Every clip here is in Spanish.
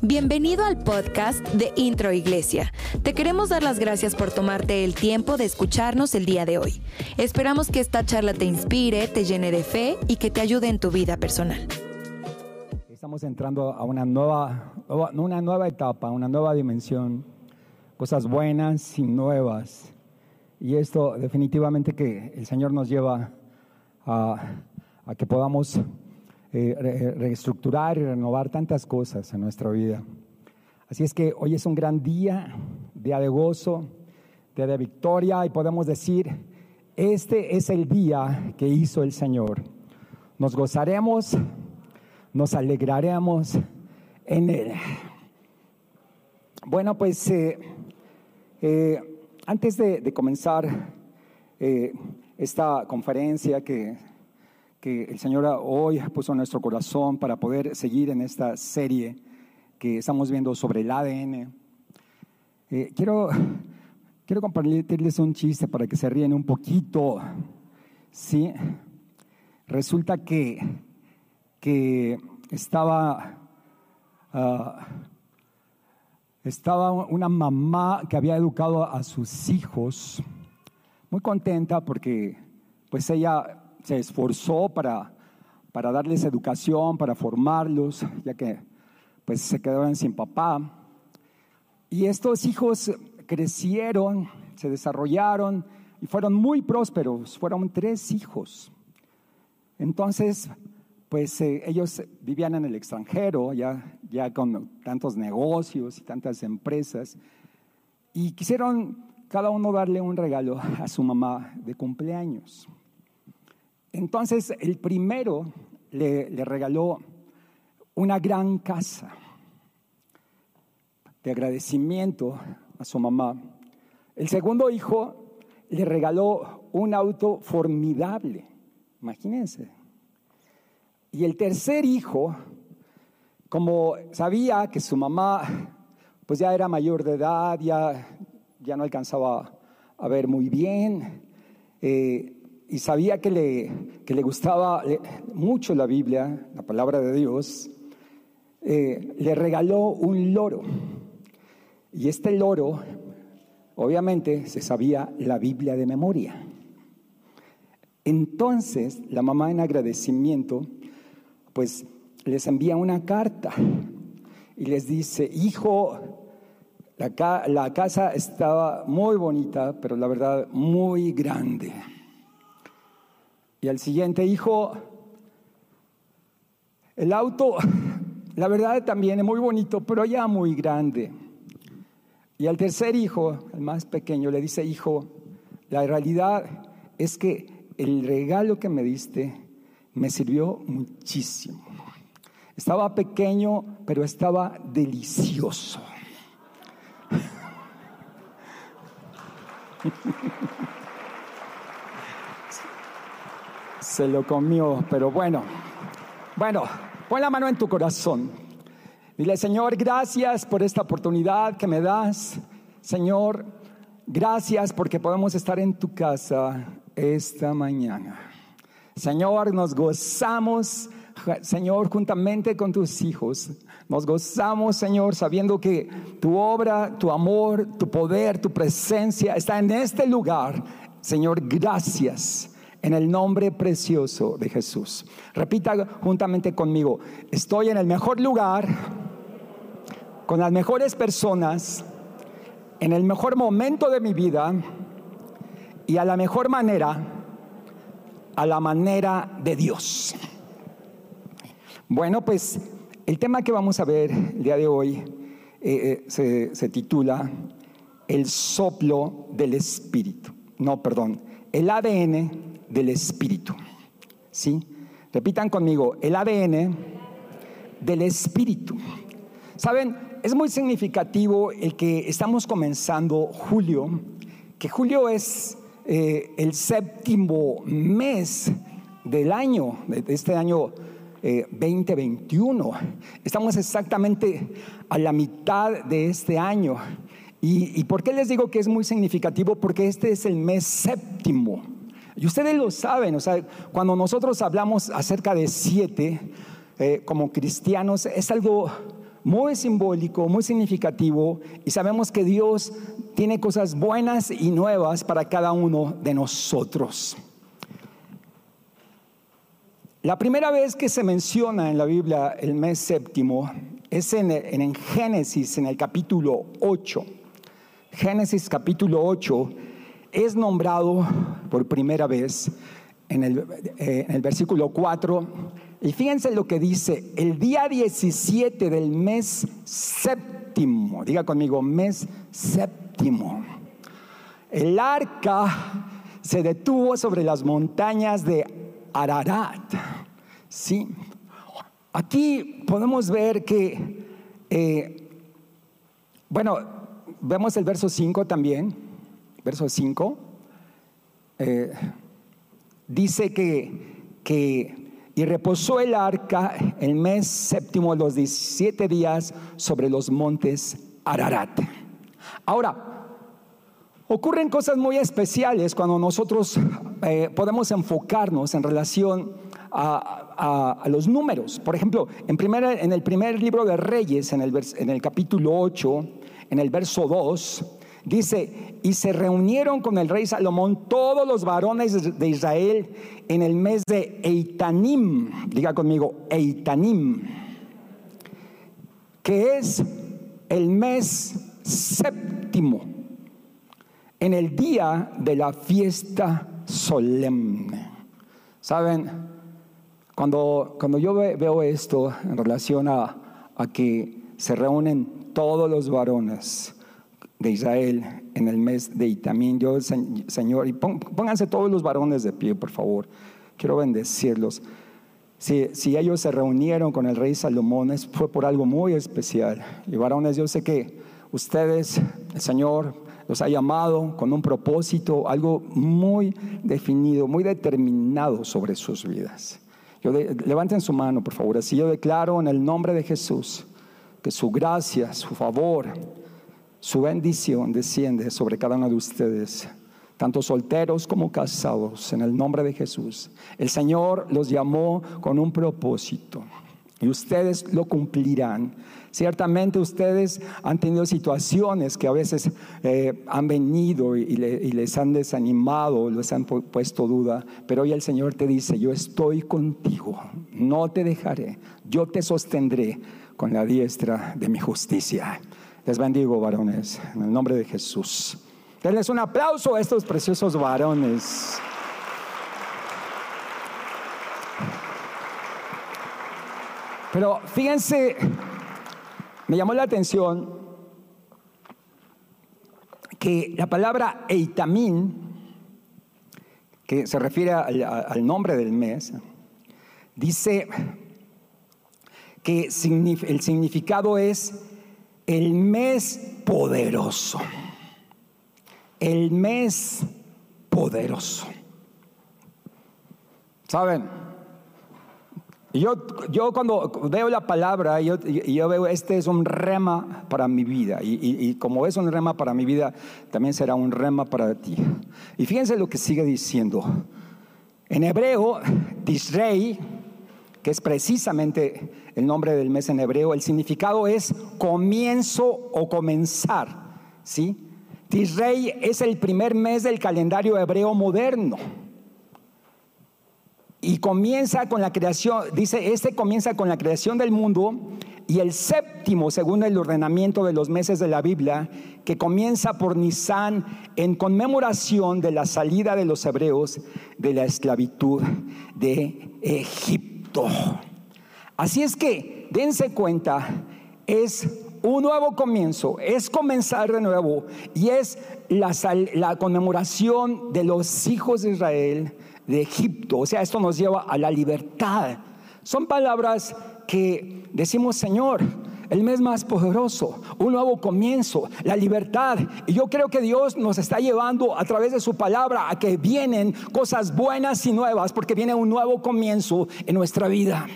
Bienvenido al podcast de Intro Iglesia. Te queremos dar las gracias por tomarte el tiempo de escucharnos el día de hoy. Esperamos que esta charla te inspire, te llene de fe y que te ayude en tu vida personal. Estamos entrando a una nueva, una nueva etapa, una nueva dimensión, cosas buenas y nuevas. Y esto definitivamente que el Señor nos lleva a, que podamos eh, reestructurar y renovar tantas cosas en nuestra vida. Así es que hoy es un gran día, día de gozo, día de victoria y podemos decir, este es el día que hizo el Señor. Nos gozaremos, nos alegraremos en él. Bueno, pues eh, eh, antes de, comenzar esta conferencia que que el Señor hoy puso en nuestro corazón para poder seguir en esta serie que estamos viendo sobre el ADN. Eh, quiero, quiero compartirles un chiste para que se ríen un poquito. ¿sí? Resulta que, que estaba, ah, estaba una mamá que había educado a sus hijos, muy contenta porque pues ella se esforzó para, para darles educación, para formarlos, ya que pues se quedaron sin papá. Y estos hijos crecieron, se desarrollaron y fueron muy prósperos, fueron tres hijos. Entonces, pues eh, ellos vivían en el extranjero, ya, ya con tantos negocios y tantas empresas, y quisieron cada uno darle un regalo a su mamá de cumpleaños. Entonces el primero le, regaló una gran casa de agradecimiento a su mamá. El segundo hijo le regaló un auto formidable, imagínense. Y el tercer hijo, como sabía que su mamá pues ya era mayor de edad, ya, ya no alcanzaba a ver muy bien, eh, y sabía que le, le gustaba mucho la Biblia, la palabra de Dios, eh, le regaló un loro. Y este loro, obviamente, se sabía la Biblia de memoria. Entonces, la mamá en agradecimiento, pues les envía una carta y les dice, hijo, la, la casa estaba muy bonita, pero la verdad muy grande. Y al siguiente hijo, el auto, la verdad también es muy bonito, pero ya muy grande. Y al tercer hijo, el más pequeño, le dice, hijo, la realidad es que el regalo que me diste me sirvió muchísimo. Estaba pequeño, pero estaba delicioso. se lo comió, pero bueno. Bueno, pon la mano en tu corazón. Dile, Señor, gracias por esta oportunidad que me das. Señor, gracias porque podemos estar en tu casa esta mañana. Señor, nos gozamos, Señor, juntamente con tus hijos. Nos gozamos, Señor, sabiendo que tu obra, tu amor, tu poder, tu presencia está en este lugar. Señor, gracias en el nombre precioso de Jesús. Repita juntamente conmigo, estoy en el mejor lugar, con las mejores personas, en el mejor momento de mi vida y a la mejor manera, a la manera de Dios. Bueno, pues el tema que vamos a ver el día de hoy eh, eh, se titula El soplo del Espíritu. No, perdón, el ADN del Espíritu. ¿Sí? Repitan conmigo, el ADN del Espíritu. Saben, es muy significativo el que estamos comenzando julio, que julio es eh, el séptimo mes del año, de este año 2021. Eh, estamos exactamente a la mitad de este año. ¿Y, ¿Y por qué les digo que es muy significativo? Porque este es el mes séptimo Y ustedes lo saben, o sea, cuando nosotros hablamos acerca de siete, eh, como cristianos, es algo muy simbólico, muy significativo, y sabemos que Dios tiene cosas buenas y nuevas para cada uno de nosotros. La primera vez que se menciona en la Biblia el mes séptimo es en, en, Génesis, en el capítulo 8. Génesis capítulo 8 es nombrado por primera vez en el, eh, versículo 4. Y fíjense lo que dice, el día 17 del mes séptimo, diga conmigo, mes séptimo, el arca se detuvo sobre las montañas de Ararat. Sí. Aquí podemos ver que, eh, bueno, vemos el verso 5 también, verso 5, eh, dice que, que, y reposó el arca el mes séptimo los 17 días sobre los montes Ararat. Ahora, ocurren cosas muy especiales cuando nosotros eh, podemos enfocarnos en relación a, los números. Por ejemplo, en, en, el primer libro de Reyes, en el, en el capítulo 8, en el verso 2, dice, y se reunieron con el rey Salomón todos los varones de Israel en el mes de Eitanim, diga conmigo, Eitanim, que es el mes séptimo, en el día de la fiesta solemne. ¿Saben? Cuando, cuando yo veo esto en relación a, que se reúnen todos los varones de Israel en el mes de Itamín, yo, Señor, y pónganse todos los varones de pie, por favor, quiero bendecirlos. Si, si, ellos se reunieron con el rey Salomón, fue por algo muy especial. Y varones, yo sé que ustedes, el Señor, los ha llamado con un propósito, algo muy definido, muy determinado sobre sus vidas. levanten su mano, por favor. Así yo declaro en el nombre de Jesús que su gracia, su favor, su bendición desciende sobre cada uno de ustedes, tanto solteros como casados, en el nombre de Jesús. El Señor los llamó con un propósito y ustedes lo cumplirán. Ciertamente ustedes han tenido situaciones que a veces eh, han venido y, les han desanimado, les han puesto duda, pero hoy el Señor te dice, yo estoy contigo, no te dejaré, yo te sostendré con la diestra de mi justicia. Les bendigo, varones, en el nombre de Jesús. Denles un aplauso a estos preciosos varones. Pero fíjense, me llamó la atención que la palabra eitamín, que se refiere al, nombre del mes, dice que el significado es el mes poderoso. El mes poderoso. ¿Saben? Yo, yo cuando veo la palabra, yo, yo veo, este es un rema para mi vida. Y, y, como es un rema para mi vida, también será un rema para ti. Y fíjense lo que sigue diciendo. En hebreo, Tisrei, que es precisamente el nombre del mes en hebreo, el significado es comienzo o comenzar. ¿sí? Tisrei es el primer mes del calendario hebreo moderno. Y comienza con la creación, dice, este comienza con la creación del mundo y el séptimo, según el ordenamiento de los meses de la Biblia, que comienza por Nisan en conmemoración de la salida de los hebreos de la esclavitud de Egipto. Así es que, dense cuenta, es un nuevo comienzo, es comenzar de nuevo y es la, la conmemoración de los hijos de Israel de Egipto. O sea, esto nos lleva a la libertad. Son palabras que decimos, Señor, el mes más poderoso, un nuevo comienzo, la libertad. Y yo creo que Dios nos está llevando a través de su palabra a que vienen cosas buenas y nuevas, porque viene un nuevo comienzo en nuestra vida.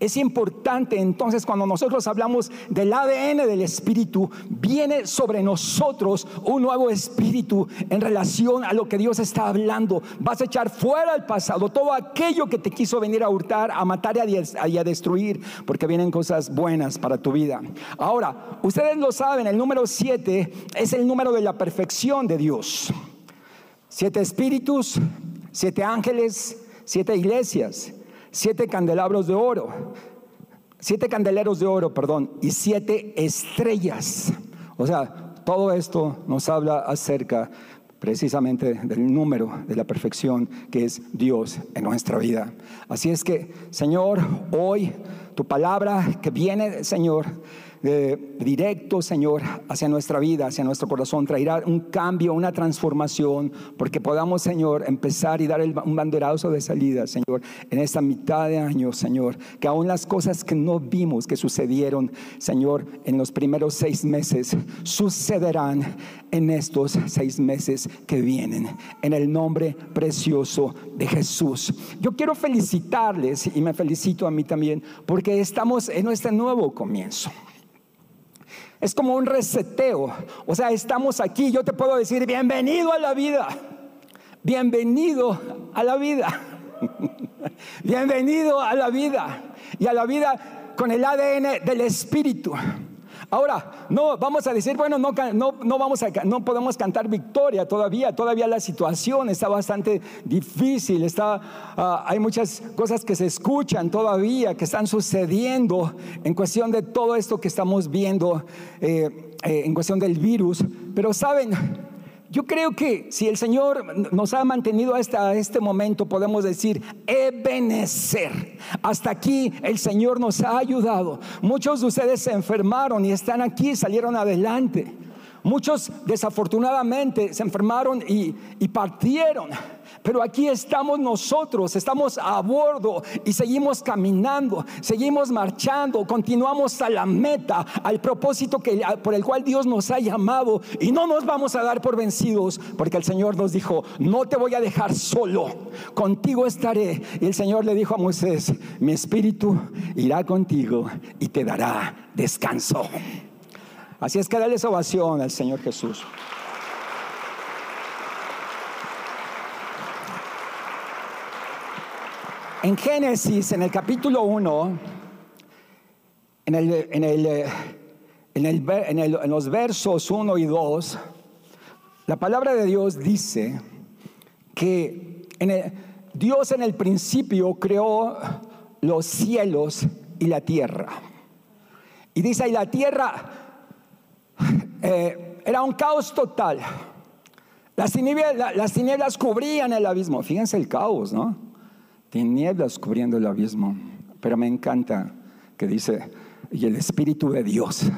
Es importante entonces cuando nosotros hablamos del ADN del Espíritu, viene sobre nosotros un nuevo Espíritu en relación a lo que Dios está hablando. Vas a echar fuera el pasado, todo aquello que te quiso venir a hurtar, a matar y a, destruir, porque vienen cosas buenas para tu vida. Ahora, ustedes lo saben, el número 7 es el número de la perfección de Dios. Siete espíritus, siete ángeles, siete iglesias siete candelabros de oro, siete candeleros de oro, perdón, y siete estrellas. O sea, todo esto nos habla acerca precisamente del número de la perfección que es Dios en nuestra vida. Así es que, Señor, hoy tu palabra que viene, Señor, directo, Señor, hacia nuestra vida, hacia nuestro corazón, traerá un cambio, una transformación, porque podamos, Señor, empezar y dar un banderazo de salida, Señor, en esta mitad de año, Señor, que aún las cosas que no vimos que sucedieron, Señor, en los primeros seis meses, sucederán en estos seis meses que vienen, en el nombre precioso de Jesús. Yo quiero felicitarles y me felicito a mí también, porque estamos en este nuevo comienzo. Es como un reseteo. O sea, estamos aquí. Yo te puedo decir, bienvenido a la vida. Bienvenido a la vida. bienvenido a la vida. Y a la vida con el ADN del Espíritu. Ahora, no vamos a decir, bueno, no, no, vamos a, no podemos cantar victoria todavía, todavía la situación está bastante difícil, está, ah, hay muchas cosas que se escuchan todavía, que están sucediendo en cuestión de todo esto que estamos viendo, eh, eh, en cuestión del virus, pero saben, yo creo que si el Señor nos ha mantenido hasta este momento, podemos decir, Ebenecer. Hasta aquí el Señor nos ha ayudado. Muchos de ustedes se enfermaron y están aquí, salieron adelante. Muchos desafortunadamente se enfermaron y, partieron. Pero aquí estamos nosotros, estamos a bordo y seguimos caminando, seguimos marchando, continuamos a la meta, al propósito que, por el cual Dios nos ha llamado y no nos vamos a dar por vencidos, porque el Señor nos dijo, no te voy a dejar solo, contigo estaré. Y el Señor le dijo a Moisés, mi espíritu irá contigo y te dará descanso. Así es que dale ovación al Señor Jesús. En Génesis, en el capítulo 1, en, en, los versos 1 y 2, la palabra de Dios dice que Dios en el principio creó los cielos y la tierra. Y dice, y la tierra eh, era un caos total. Las las tinieblas cubrían el abismo. Fíjense el caos, ¿no? tinieblas cubriendo el abismo. Pero me encanta que dice, y el Espíritu de Dios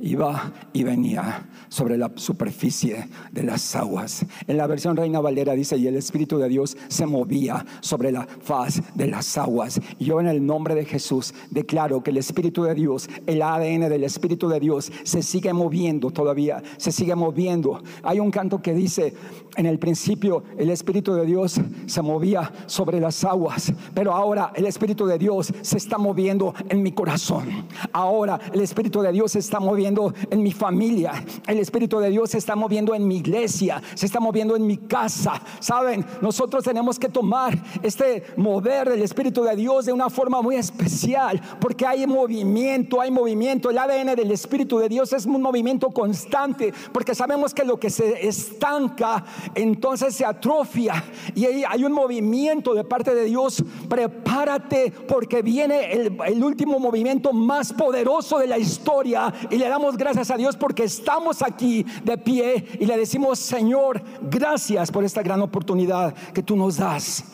iba y venía sobre la superficie de las aguas. En la versión Reina Valera dice, y el Espíritu de Dios se movía sobre la faz de las aguas. Yo en el nombre de Jesús declaro que el Espíritu de Dios, el ADN del Espíritu de Dios, se sigue moviendo todavía, se sigue moviendo. Hay un canto que dice, en el principio el Espíritu de Dios se movía sobre las aguas, pero ahora el Espíritu de Dios se está moviendo en mi corazón. Ahora el Espíritu de Dios se está moviendo en mi familia. El Espíritu de Dios se está moviendo en mi iglesia, se está moviendo en mi casa. Saben, nosotros tenemos que tomar este mover del Espíritu de Dios de una forma muy especial, porque hay movimiento, hay movimiento. El ADN del Espíritu de Dios es un movimiento constante, porque sabemos que lo que se estanca entonces se atrofia y hay un movimiento de parte de Dios. Prepárate porque viene el, último movimiento más poderoso de la historia y le damos gracias a Dios porque estamos aquí de pie y le decimos, Señor, gracias por esta gran oportunidad que tú nos das.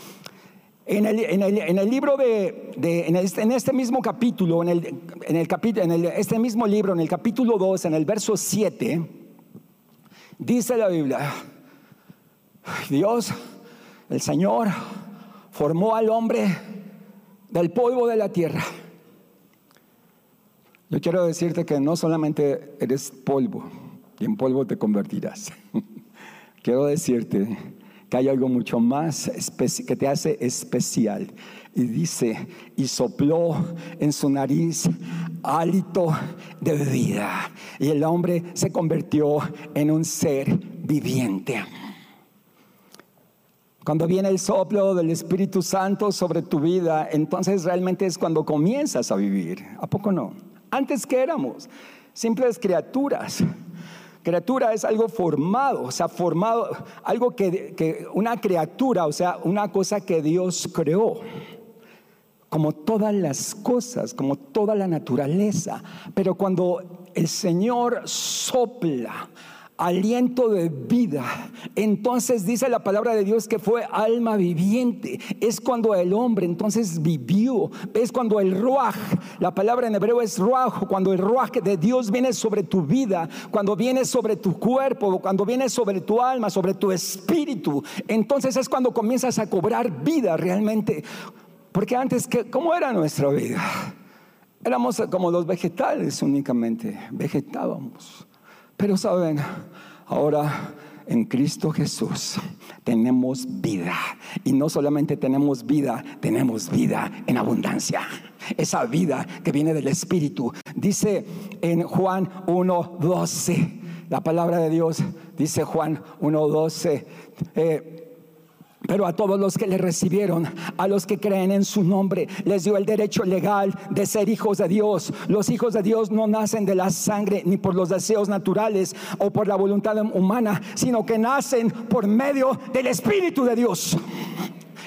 En el, en el, en el libro de, de en, este, en, este, mismo capítulo, en, el, en, el capítulo, en este mismo libro, en el capítulo 2, en el verso 7, dice la Biblia, Dios, el Señor, formó al hombre del polvo de la tierra. Yo quiero decirte que no solamente eres polvo, y en polvo te convertirás. quiero decirte que hay algo mucho más que te hace especial. Y dice, y sopló en su nariz hálito de vida. Y el hombre se convirtió en un ser viviente. Cuando viene el soplo del Espíritu Santo sobre tu vida, entonces realmente es cuando comienzas a vivir. ¿A poco no? Antes que éramos simples criaturas. Criatura es algo formado, o sea, formado, algo que, que una criatura, o sea, una cosa que Dios creó como todas las cosas, como toda la naturaleza. Pero cuando el Señor sopla aliento de vida. Entonces dice la palabra de Dios que fue alma viviente. Es cuando el hombre entonces vivió. Es cuando el ruaj, la palabra en hebreo es ruaj, cuando el ruaj de Dios viene sobre tu vida, cuando viene sobre tu cuerpo, cuando viene sobre tu alma, sobre tu espíritu. Entonces es cuando comienzas a cobrar vida realmente. Porque antes, ¿cómo era nuestra vida? Éramos como los vegetales únicamente, vegetábamos. Pero saben, ahora en Cristo Jesús tenemos vida. Y no solamente tenemos vida, tenemos vida en abundancia. Esa vida que viene del Espíritu. Dice en Juan 1.12, la palabra de Dios, dice Juan 1.12. Eh, pero a todos los que le recibieron, a los que creen en su nombre, les dio el derecho legal de ser hijos de Dios. Los hijos de Dios no nacen de la sangre ni por los deseos naturales o por la voluntad humana, sino que nacen por medio del Espíritu de Dios.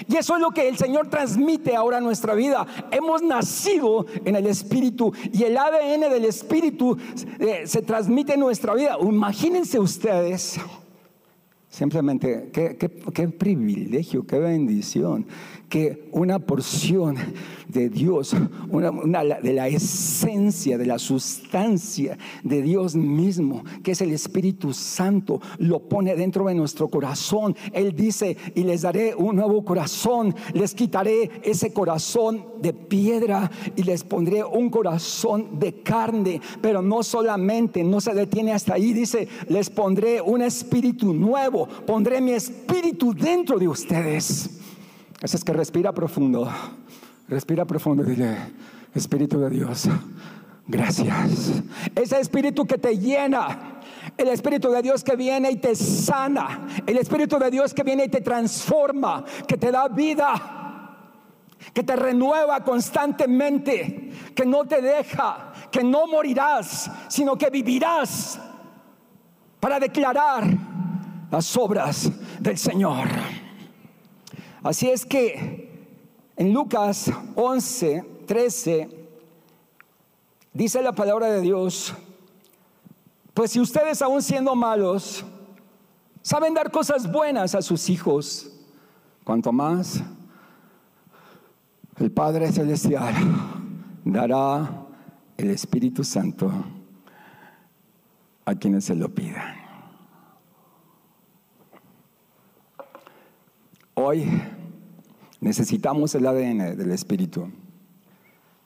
Y eso es lo que el Señor transmite ahora a nuestra vida. Hemos nacido en el Espíritu y el ADN del Espíritu eh, se transmite en nuestra vida. Imagínense ustedes Simplemente, qué, privilegio, qué bendición que una porción de Dios, una, de la esencia, de la sustancia de Dios mismo, que es el Espíritu Santo, lo pone dentro de nuestro corazón. Él dice, y les daré un nuevo corazón, les quitaré ese corazón de piedra y les pondré un corazón de carne, pero no solamente, no se detiene hasta ahí, dice, les pondré un espíritu nuevo, pondré mi espíritu dentro de ustedes. Es que respira profundo, respira profundo y dile, Espíritu de Dios, gracias. Ese espíritu que te llena, el Espíritu de Dios que viene y te sana, el Espíritu de Dios que viene y te transforma, que te da vida, que te renueva constantemente, que no te deja, que no morirás, sino que vivirás para declarar las obras del Señor. Así es que en Lucas 11, 13, dice la palabra de Dios, pues si ustedes aún siendo malos, saben dar cosas buenas a sus hijos, cuanto más el Padre Celestial dará el Espíritu Santo a quienes se lo pidan. Hoy necesitamos el ADN del Espíritu.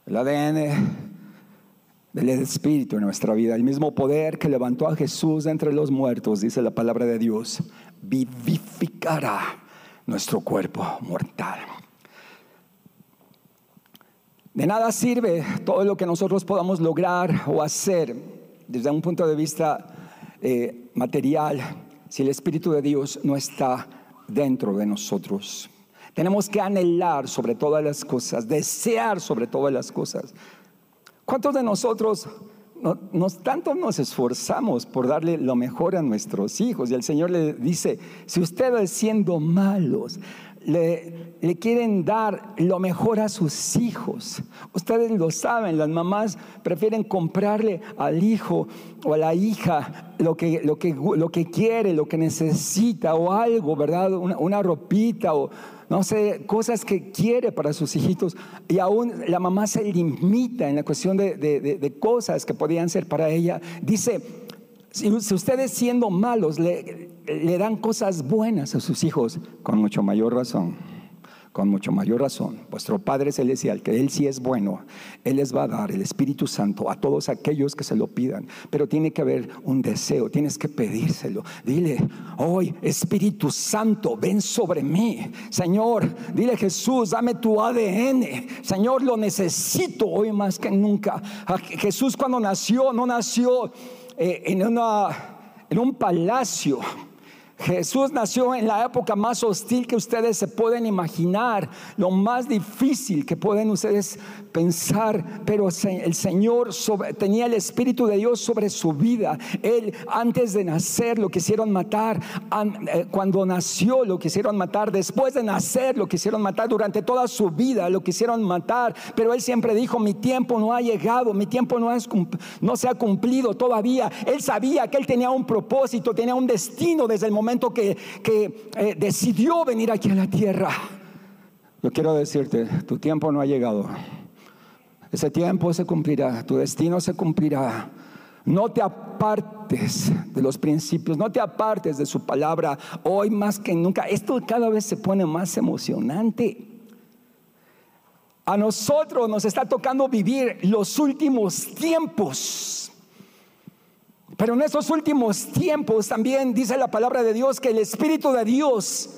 El ADN del Espíritu en nuestra vida. El mismo poder que levantó a Jesús entre los muertos, dice la palabra de Dios, vivificará nuestro cuerpo mortal. De nada sirve todo lo que nosotros podamos lograr o hacer desde un punto de vista eh, material si el Espíritu de Dios no está dentro de nosotros. Tenemos que anhelar sobre todas las cosas, desear sobre todas las cosas. ¿Cuántos de nosotros nos, tanto nos esforzamos por darle lo mejor a nuestros hijos? Y el Señor le dice, si ustedes siendo malos, le, quieren dar lo mejor a sus hijos. Ustedes lo saben, las mamás prefieren comprarle al hijo o a la hija lo que, lo que, lo que quiere, lo que necesita o algo, ¿verdad? Una, una ropita o no sé, cosas que quiere para sus hijitos. Y aún la mamá se limita en la cuestión de, de cosas que podían ser para ella. Dice, si, ustedes siendo malos le, le dan cosas buenas a sus hijos, con mucho mayor razón, con mucho mayor razón, vuestro Padre Celestial, que Él sí es bueno, Él les va a dar el Espíritu Santo a todos aquellos que se lo pidan. Pero tiene que haber un deseo, tienes que pedírselo. Dile, hoy Espíritu Santo, ven sobre mí. Señor, dile Jesús, dame tu ADN. Señor, lo necesito hoy más que nunca. Jesús cuando nació, no nació eh, en, una, en un palacio Jesús nació en la época más hostil que ustedes se pueden imaginar, lo más difícil que pueden ustedes pensar, pero el Señor tenía el Espíritu de Dios sobre su vida. Él antes de nacer lo quisieron matar, eh, cuando nació lo quisieron matar, después de nacer lo quisieron matar, durante toda su vida lo quisieron matar, pero Él siempre dijo, mi tiempo no ha llegado, mi tiempo no, no se ha cumplido todavía. Él sabía que Él tenía un propósito, tenía un destino desde el momento que, eh, decidió venir aquí a la tierra. Yo quiero decirte, tu tiempo no ha llegado. Ese tiempo se cumplirá, tu destino se cumplirá. No te apartes de los principios, no te apartes de su palabra. Hoy más que nunca, esto cada vez se pone más emocionante. A nosotros nos está tocando vivir los últimos tiempos. Pero en esos últimos tiempos también dice la palabra de Dios que el Espíritu de Dios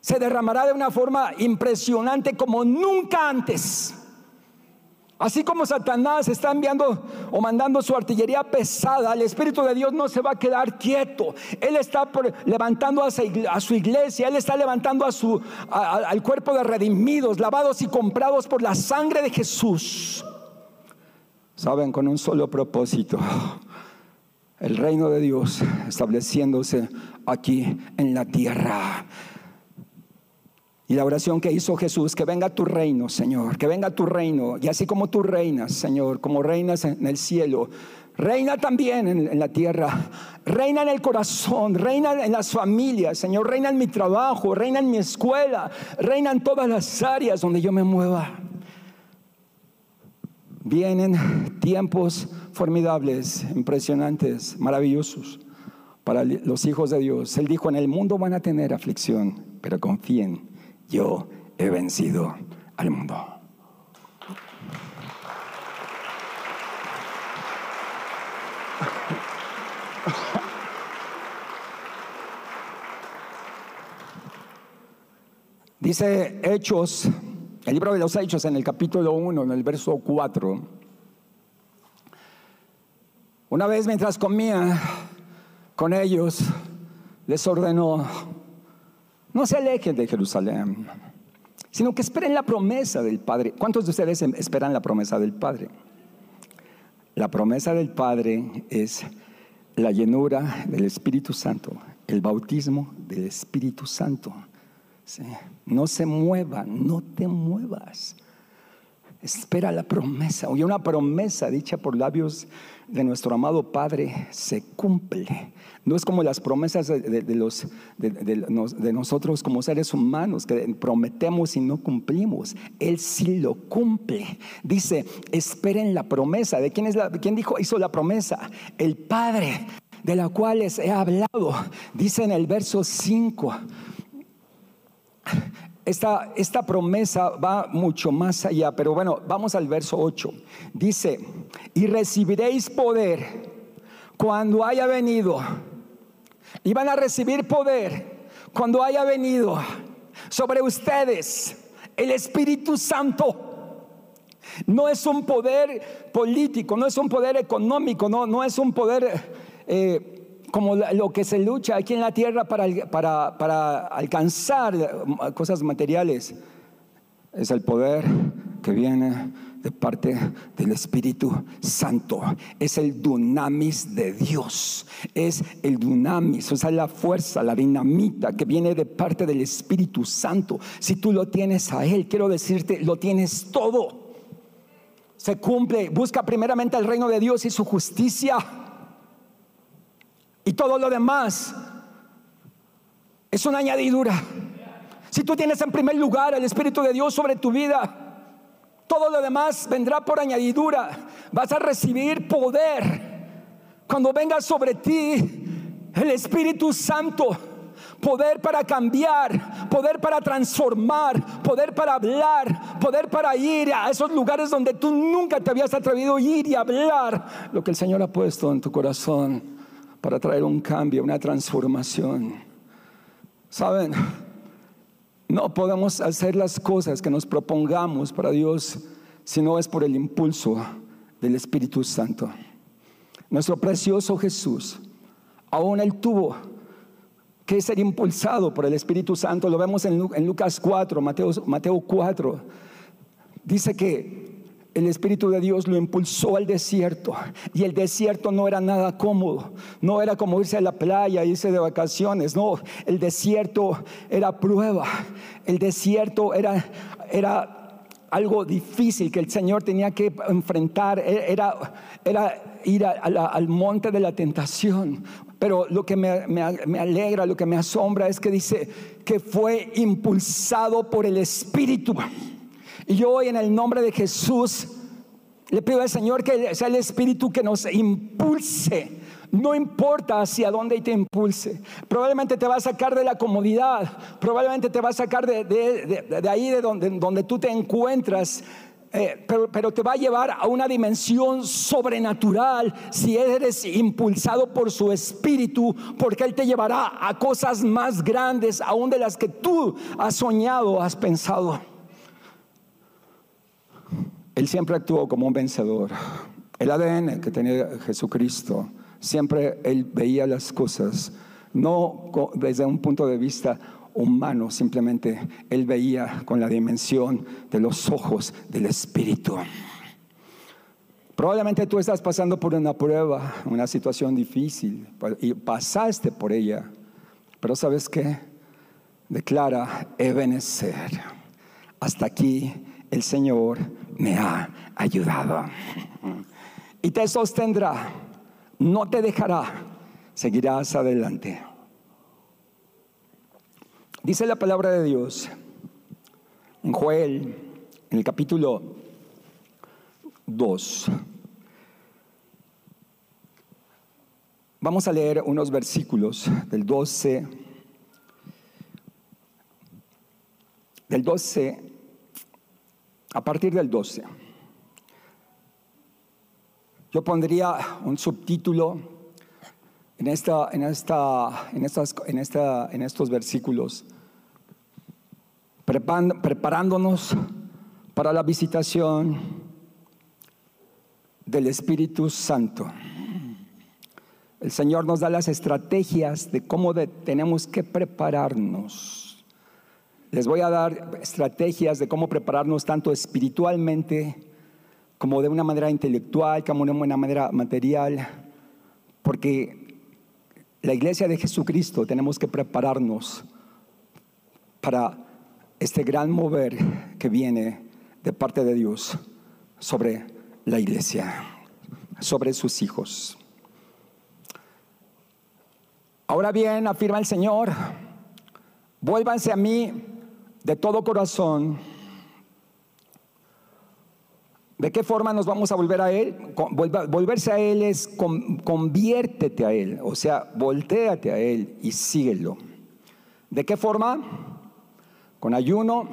se derramará de una forma impresionante como nunca antes. Así como Satanás está enviando o mandando su artillería pesada, el Espíritu de Dios no se va a quedar quieto. Él está levantando a su iglesia, Él está levantando a su, al cuerpo de redimidos, lavados y comprados por la sangre de Jesús. Saben, con un solo propósito el reino de Dios estableciéndose aquí en la tierra. Y la oración que hizo Jesús, que venga tu reino, Señor, que venga tu reino. Y así como tú reinas, Señor, como reinas en el cielo, reina también en, la tierra. Reina en el corazón, reina en las familias, Señor, reina en mi trabajo, reina en mi escuela, reina en todas las áreas donde yo me mueva. Vienen tiempos formidables, impresionantes, maravillosos para los hijos de Dios. Él dijo, en el mundo van a tener aflicción, pero confíen, yo he vencido al mundo. Dice Hechos, el libro de los Hechos en el capítulo 1, en el verso 4 una vez mientras comía con ellos, les ordenó, no se alejen de Jerusalén, sino que esperen la promesa del Padre. ¿Cuántos de ustedes em, esperan la promesa del Padre? La promesa del Padre es la llenura del Espíritu Santo, el bautismo del Espíritu Santo. No se muevan, no te muevas. Espera la promesa. Oye, una promesa dicha por labios de nuestro amado Padre se cumple. No es como las promesas de, los, de, nosotros como seres humanos que prometemos y no cumplimos. Él sí lo cumple. Dice, esperen la promesa. ¿De quién, es quién dijo, hizo la promesa? El Padre de la cual les he hablado. Dice en el verso 5. Esta, esta, promesa va mucho más allá, pero bueno, vamos al verso 8. Dice, y recibiréis poder cuando haya venido. Y van a recibir poder cuando haya venido sobre ustedes el Espíritu Santo. No es un poder político, no es un poder económico, no, no es un poder eh, como lo que se lucha aquí en la tierra para, para, para alcanzar cosas materiales. Es el poder que viene de parte del Espíritu Santo. Es el dunamis de Dios. Es el dunamis, o sea, la fuerza, la dinamita que viene de parte del Espíritu Santo. Si tú lo tienes a Él, quiero decirte, lo tienes todo. Se cumple, busca primeramente el reino de Dios y su justicia. Y todo lo demás es una añadidura. Si tú tienes en primer lugar el Espíritu de Dios sobre tu vida, todo lo demás vendrá por añadidura. Vas a recibir poder cuando venga sobre ti el Espíritu Santo. poder para cambiar, poder para transformar, poder para hablar, poder para ir a esos lugares donde tú nunca te habías atrevido a ir y hablar lo que el Señor ha puesto en tu corazón para traer un cambio, una transformación. ¿Saben? No podemos hacer las cosas que nos propongamos para Dios si no es por el impulso del Espíritu Santo. Nuestro precioso Jesús, aún él tuvo que ser impulsado por el Espíritu Santo. Lo vemos en, Lucas 4, Mateo, Mateo 4. Dice que el Espíritu de Dios lo impulsó al desierto. Y el desierto no era nada cómodo. No era como irse a la playa, irse de vacaciones. No, el desierto era prueba. El desierto era, era algo difícil que el Señor tenía que enfrentar. E, era, era ir al monte de la tentación. Pero lo que me, me alegra, lo que me asombra es que dice que fue impulsado por el Espíritu. Y yo hoy en el nombre de Jesús le pido al Señor que sea el Espíritu que nos impulse. No importa hacia dónde te impulse. Probablemente te va a sacar de la comodidad. Probablemente te va a sacar de, ahí de donde, donde tú te encuentras. Eh, pero, pero, te va a llevar a una dimensión sobrenatural si eres impulsado por su espíritu, porque Él te llevará a cosas más grandes aún de las que tú has soñado, has pensado. Él siempre actuó como un vencedor. El ADN que tenía Jesucristo, siempre él veía las cosas, no desde un punto de vista humano, simplemente él veía con la dimensión de los ojos del Espíritu. Probablemente tú estás pasando por una prueba, una situación difícil, y pasaste por ella, pero ¿sabes qué? Declara, Ebenezer, hasta aquí el Señor me ha ayudado. Y te sostendrá, no te dejará, seguirás adelante. Dice la palabra de Dios en Joel, en el capítulo 2. Vamos a leer unos versículos del 12, del 12 a partir del 12. Yo pondría un subtítulo en, esta, en, esta, en, estas, en, esta, en estos versículos, preparándonos para la visitación del Espíritu Santo. El Señor nos da las estrategias de cómo tenemos que prepararnos les voy a dar estrategias de cómo prepararnos tanto espiritualmente como de una manera intelectual, como de una manera material, porque la iglesia de Jesucristo tenemos que prepararnos para este gran mover que viene de parte de Dios sobre la iglesia, sobre sus hijos. Ahora bien, afirma el Señor, vuélvanse a mí de todo corazón. ¿De qué forma nos vamos a volver a Él? Volverse a Él es conviértete a Él, o sea, volteate a Él y síguelo. ¿De qué forma? Con ayuno,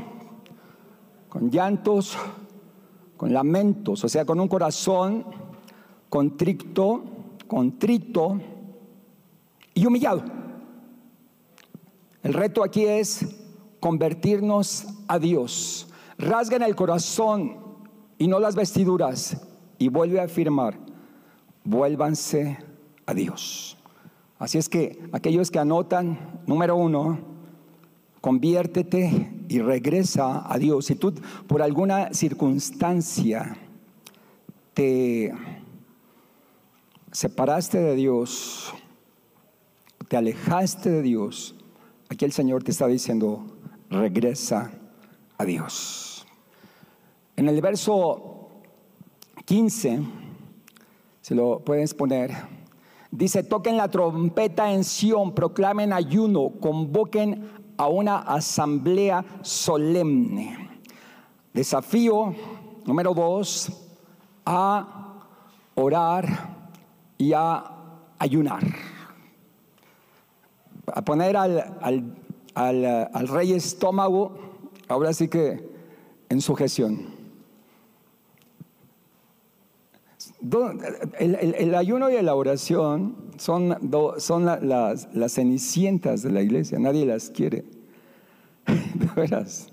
con llantos, con lamentos, o sea, con un corazón contrito, contrito y humillado. El reto aquí es convertirnos a Dios. Rasgan el corazón y no las vestiduras y vuelve a afirmar, vuélvanse a Dios. Así es que aquellos que anotan, número uno, conviértete y regresa a Dios. Si tú por alguna circunstancia te separaste de Dios, te alejaste de Dios, aquí el Señor te está diciendo, regresa a Dios. En el verso 15, se lo puedes poner, dice, toquen la trompeta en Sión, proclamen ayuno, convoquen a una asamblea solemne. Desafío número dos, a orar y a ayunar. a poner al, al, rey estómago, ahora sí que en sujeción. El, ayuno y la oración son, son las, las, cenicientas de la iglesia, nadie las quiere. De veras.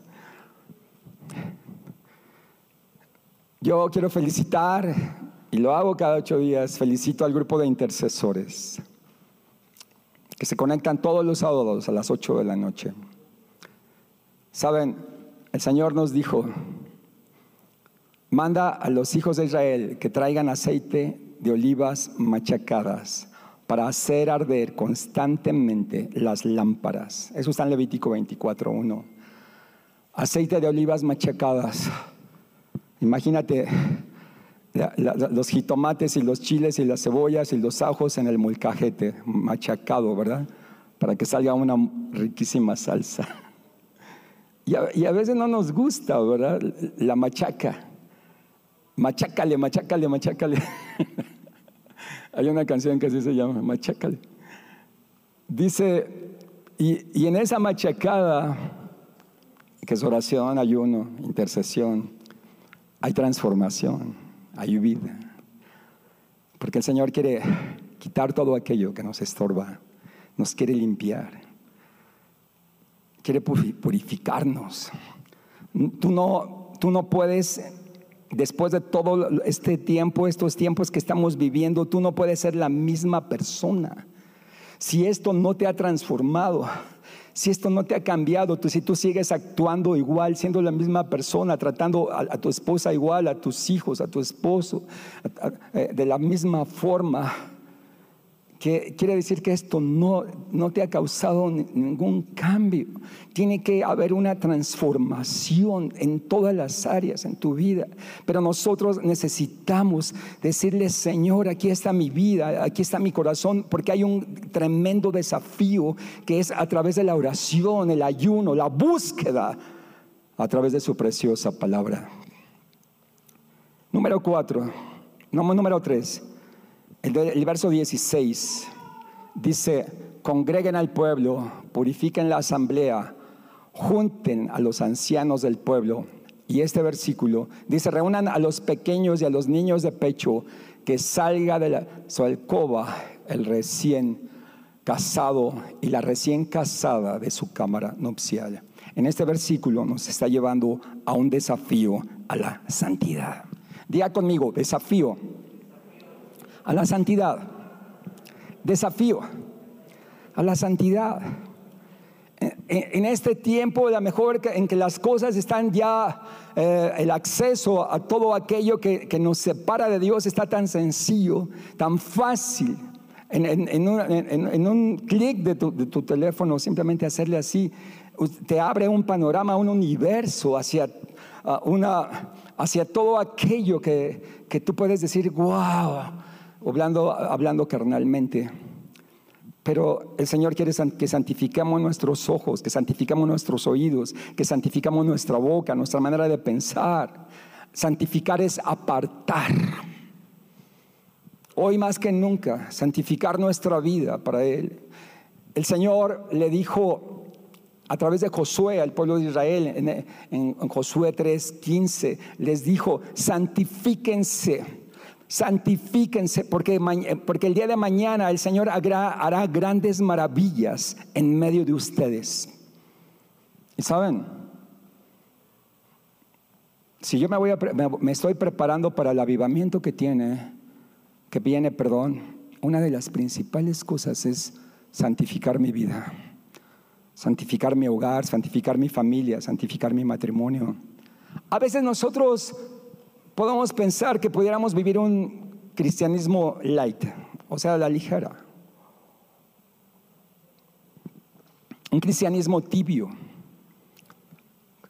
Yo quiero felicitar, y lo hago cada ocho días, felicito al grupo de intercesores que se conectan todos los sábados a las ocho de la noche. Saben, el Señor nos dijo, manda a los hijos de Israel que traigan aceite de olivas machacadas para hacer arder constantemente las lámparas. Eso está en Levítico 24.1. Aceite de olivas machacadas. Imagínate los jitomates y los chiles y las cebollas y los ajos en el molcajete machacado, ¿verdad? Para que salga una riquísima salsa. Y a, veces no nos gusta, ¿verdad? La machaca. Machácale, machácale, machácale. Hay una canción que así se llama, machácale. Dice, y, y en esa machacada, que es oración, ayuno, intercesión, hay transformación, hay vida. Porque el Señor quiere quitar todo aquello que nos estorba, nos quiere limpiar, quiere purificarnos. Tú no, tú no puedes, después de todo este tiempo, estos tiempos que estamos viviendo, tú no puedes ser la misma persona. Si esto no te ha transformado, si esto no te ha cambiado, si tú sigues actuando igual, siendo la misma persona, tratando a, tu esposa igual, a tus hijos, a tu esposo, eh, de la misma forma, que quiere decir que esto no, no te ha causado ningún cambio. Tiene que haber una transformación en todas las áreas en tu vida. Pero nosotros necesitamos decirle, Señor, aquí está mi vida, aquí está mi corazón, porque hay un tremendo desafío que es a través de la oración, el ayuno, la búsqueda, a través de su preciosa palabra. Número cuatro, número tres el, verso 16 dice, congreguen al pueblo, purifiquen la asamblea, junten a los ancianos del pueblo. Y este versículo dice, reúnan a los pequeños y a los niños de pecho, que salga de la, su alcoba el recién casado y la recién casada de su cámara nupcial. En este versículo nos está llevando a un desafío a la santidad. Diga conmigo, desafío a la santidad. Desafío a la santidad. En este tiempo, la mejor en que las cosas están ya, eh, el acceso a todo aquello que, nos separa de Dios está tan sencillo, tan fácil. En, un, clic de tu teléfono, simplemente hacerle así, te abre un panorama, un universo hacia, una, hacia todo aquello que, que tú puedes decir, wow hablando, hablando carnalmente. Pero el Señor quiere que santificamos nuestros ojos, que santificamos nuestros oídos, que santificamos nuestra boca, nuestra manera de pensar. Santificar es apartar. Hoy más que nunca, santificar nuestra vida para Él. El Señor le dijo a través de Josué al pueblo de Israel, en, en Josué 3:15, les dijo, santifíquense santifíquense porque, porque el día de mañana el Señor hará, grandes maravillas en medio de ustedes. Y saben, si yo me, voy a, me estoy preparando para el avivamiento que tiene, que viene, perdón, una de las principales cosas es santificar mi vida, santificar mi hogar, santificar mi familia, santificar mi matrimonio. A veces nosotros podemos pensar que pudiéramos vivir un cristianismo light, o sea, la ligera. Un cristianismo tibio.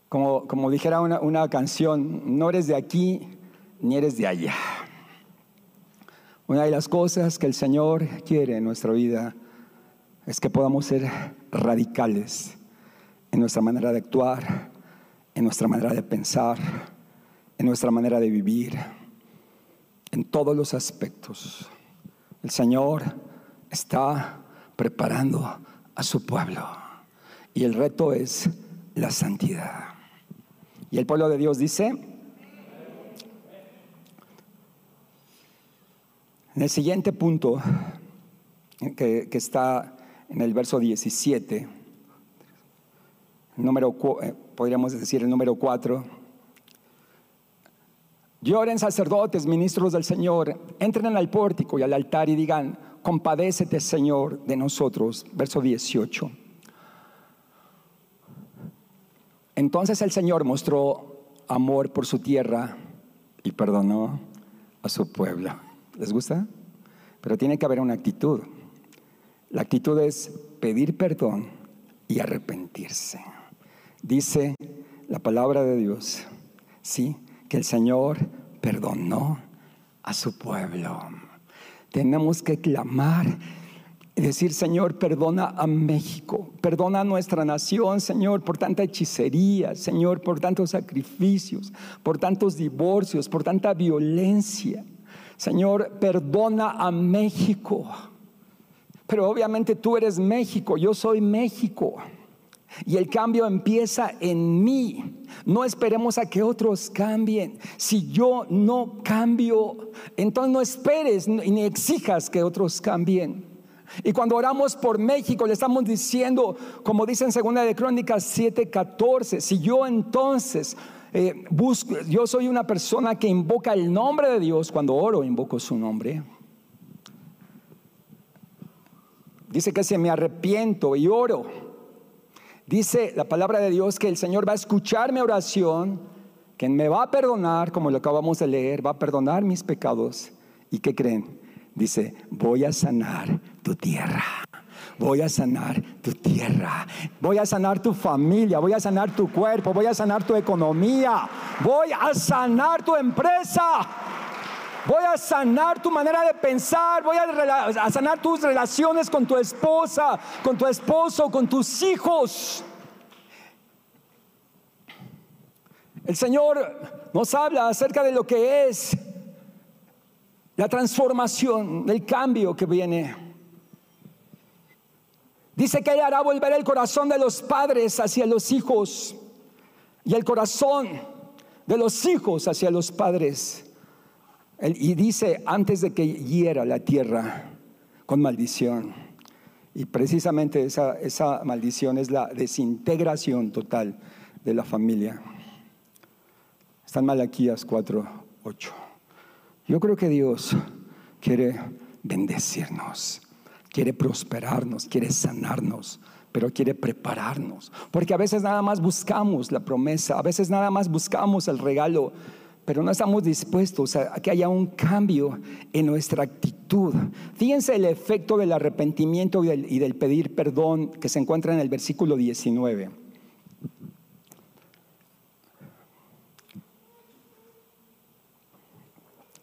Como, como dijera una, una canción, no eres de aquí ni eres de allá. Una de las cosas que el Señor quiere en nuestra vida es que podamos ser radicales en nuestra manera de actuar, en nuestra manera de pensar, en nuestra manera de vivir, en todos los aspectos. El Señor está preparando a su pueblo. Y el reto es la santidad. Y el pueblo de Dios dice, en el siguiente punto, que, está en el verso 17, número, eh, podríamos decir el número 4, lloren sacerdotes, ministros del Señor, entren al pórtico y al altar y digan, compadécete Señor de nosotros, verso 18. Entonces el Señor mostró amor por su tierra y perdonó a su pueblo. ¿Les gusta? Pero tiene que haber una actitud. La actitud es pedir perdón y arrepentirse. Dice la palabra de Dios, sí, que el Señor perdonó a su pueblo. Tenemos que clamar y decir, Señor, perdona a México, perdona a nuestra nación, Señor, por tanta hechicería, Señor, por tantos sacrificios, por tantos divorcios, por tanta violencia. Señor, perdona a México. Pero obviamente tú eres México, yo soy México. Y el cambio empieza en mí. No esperemos a que otros cambien. Si yo no cambio, entonces no esperes ni exijas que otros cambien. Y cuando oramos por México, le estamos diciendo, como dice en Segunda de Crónicas 7:14, si yo entonces eh, busco, yo soy una persona que invoca el nombre de Dios, cuando oro invoco su nombre. Dice que se me arrepiento y oro. Dice la palabra de Dios que el Señor va a escuchar mi oración, que me va a perdonar, como lo acabamos de leer, va a perdonar mis pecados. ¿Y qué creen? Dice, voy a sanar tu tierra. Voy a sanar tu tierra. Voy a sanar tu familia. Voy a sanar tu cuerpo. Voy a sanar tu economía. Voy a sanar tu empresa. Voy a sanar tu manera de pensar. Voy a, sanar tus relaciones con tu esposa, con tu esposo, con tus hijos. El Señor nos habla acerca de lo que es la transformación, el cambio que viene. Dice que Él hará volver el corazón de los padres hacia los hijos y el corazón de los hijos hacia los padres. Y dice antes de que hiera la tierra con maldición. Y precisamente esa, esa maldición es la desintegración total de la familia. Está en Malaquías 4, 8. Yo creo que Dios quiere bendecirnos, quiere prosperarnos, quiere sanarnos, pero quiere prepararnos. Porque a veces nada más buscamos la promesa, a veces nada más buscamos el regalo, pero no estamos dispuestos a que haya un cambio en nuestra actitud. Fíjense el efecto del arrepentimiento y del, pedir perdón que se encuentra en el versículo 19.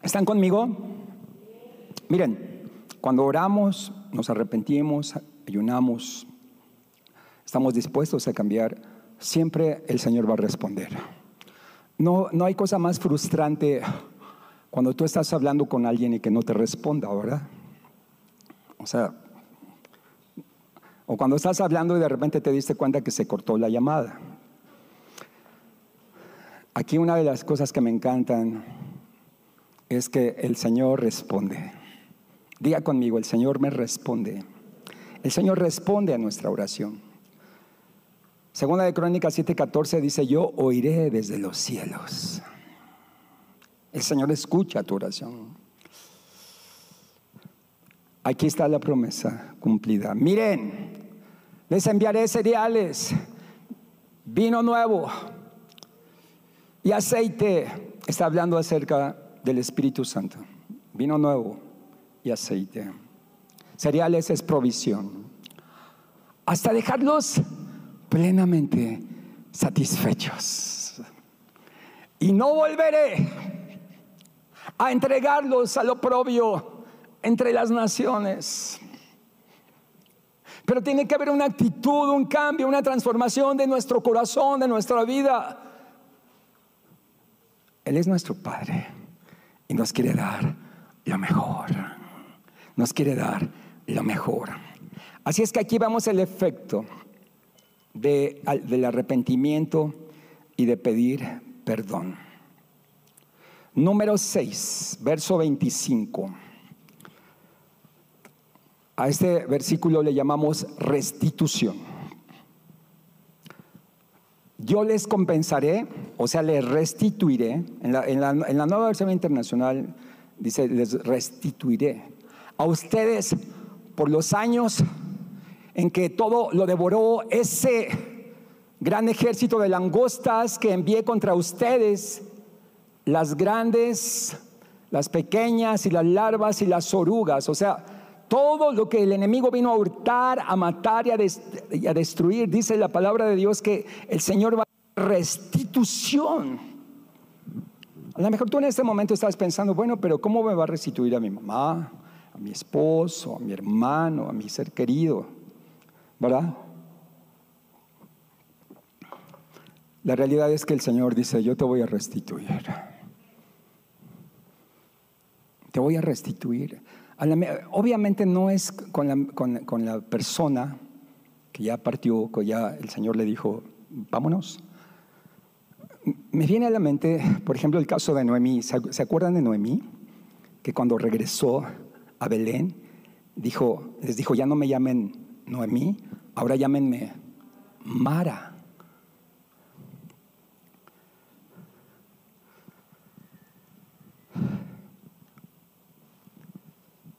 ¿Están conmigo? Miren, cuando oramos, nos arrepentimos, ayunamos, estamos dispuestos a cambiar, siempre el Señor va a responder. No, no hay cosa más frustrante cuando tú estás hablando con alguien y que no te responda, ¿verdad? O sea, o cuando estás hablando y de repente te diste cuenta que se cortó la llamada. Aquí una de las cosas que me encantan es que el Señor responde. Diga conmigo, el Señor me responde. El Señor responde a nuestra oración. Segunda de Crónicas 7:14 dice, yo oiré desde los cielos. El Señor escucha tu oración. Aquí está la promesa cumplida. Miren, les enviaré cereales, vino nuevo y aceite. Está hablando acerca del Espíritu Santo. Vino nuevo y aceite. Cereales es provisión. Hasta dejarlos plenamente satisfechos. Y no volveré a entregarlos al oprobio entre las naciones. Pero tiene que haber una actitud, un cambio, una transformación de nuestro corazón, de nuestra vida. Él es nuestro Padre y nos quiere dar lo mejor. Nos quiere dar lo mejor. Así es que aquí vamos el efecto del arrepentimiento y de pedir perdón. Número 6, verso 25. A este versículo le llamamos restitución. Yo les compensaré, o sea, les restituiré. En la, en la nueva versión internacional dice, les restituiré a ustedes por los años en que todo lo devoró ese gran ejército de langostas que envié contra ustedes, las grandes, las pequeñas y las larvas y las orugas. O sea, todo lo que el enemigo vino a hurtar, a matar y a, destruir, dice la palabra de Dios que el Señor va a restitución. A lo mejor tú en este momento estás pensando, bueno, pero ¿cómo me va a restituir a mi mamá, a mi esposo, a mi hermano, a mi ser querido? ¿Verdad? La realidad es que el Señor dice, yo te voy a restituir. Te voy a restituir. Obviamente no es con la, persona que ya partió, que ya el Señor le dijo, vámonos. Me viene a la mente, por ejemplo, el caso de Noemí. ¿Se acuerdan de Noemí? Que cuando regresó a Belén, dijo, les dijo, ya no me llamen Noemí, ahora llámenme Mara.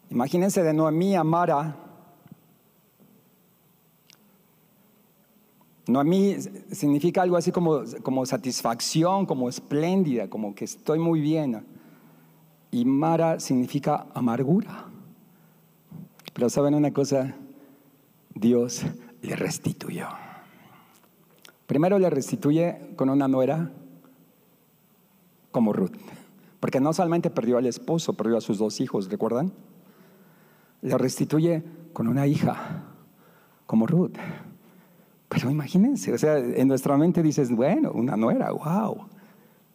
Imagínense de Noemí a Mara. Noemí significa algo así como, como satisfacción, como espléndida, como que estoy muy bien. Y Mara significa amargura. Pero saben una cosa, Dios le restituyó. Primero le restituye con una nuera como Ruth. Porque no solamente perdió al esposo, perdió a sus dos hijos, ¿recuerdan? la restituye con una hija, como Ruth. Pero imagínense, o sea, en nuestra mente dices, bueno, una nuera, wow.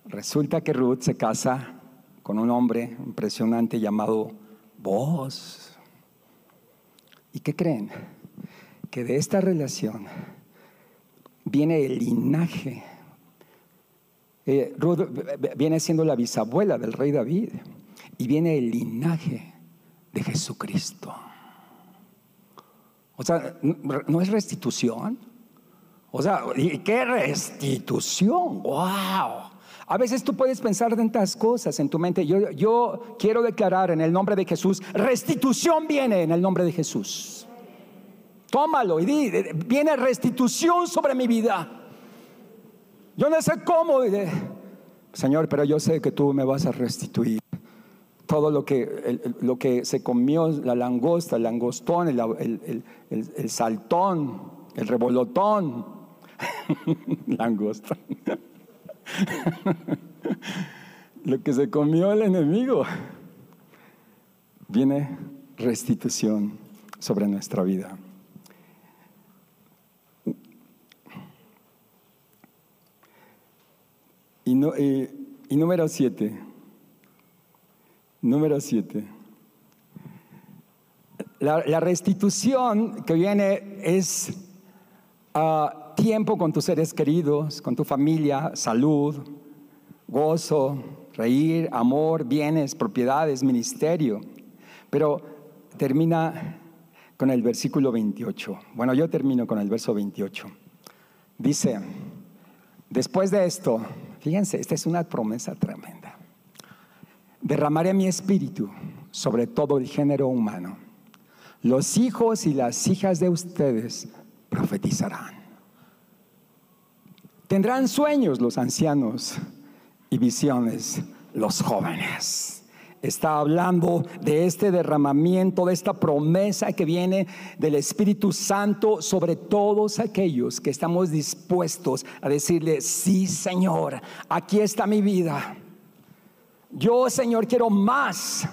Resulta que Ruth se casa con un hombre impresionante llamado Boaz. ¿Y qué creen? Que de esta relación viene el linaje. Eh, Ruth viene siendo la bisabuela del rey David y viene el linaje de Jesucristo. O sea, ¿no es restitución? O sea, ¿y qué restitución? ¡Wow! A veces tú puedes pensar tantas cosas en tu mente. Yo, yo quiero declarar en el nombre de Jesús, restitución viene en el nombre de Jesús. Tómalo y di, viene restitución sobre mi vida. Yo no sé cómo. Señor, pero yo sé que tú me vas a restituir todo lo que, lo que se comió, la langosta, el langostón, el, el saltón, el revolotón, langosta, lo que se comió el enemigo, viene restitución sobre nuestra vida. Y, no, y número siete. Número siete. La, restitución que viene es ah, tiempo con tus seres queridos, con tu familia, salud, gozo, reír, amor, bienes, propiedades, ministerio. Pero termina con el versículo 28. Bueno, yo termino con el verso 28. Dice, después de esto, fíjense, esta es una promesa tremenda derramaré mi espíritu sobre todo el género humano. Los hijos y las hijas de ustedes profetizarán. Tendrán sueños los ancianos y visiones los jóvenes. Está hablando de este derramamiento, de esta promesa que viene del Espíritu Santo sobre todos aquellos que estamos dispuestos a decirle, sí Señor, aquí está mi vida yo, Señor, quiero más.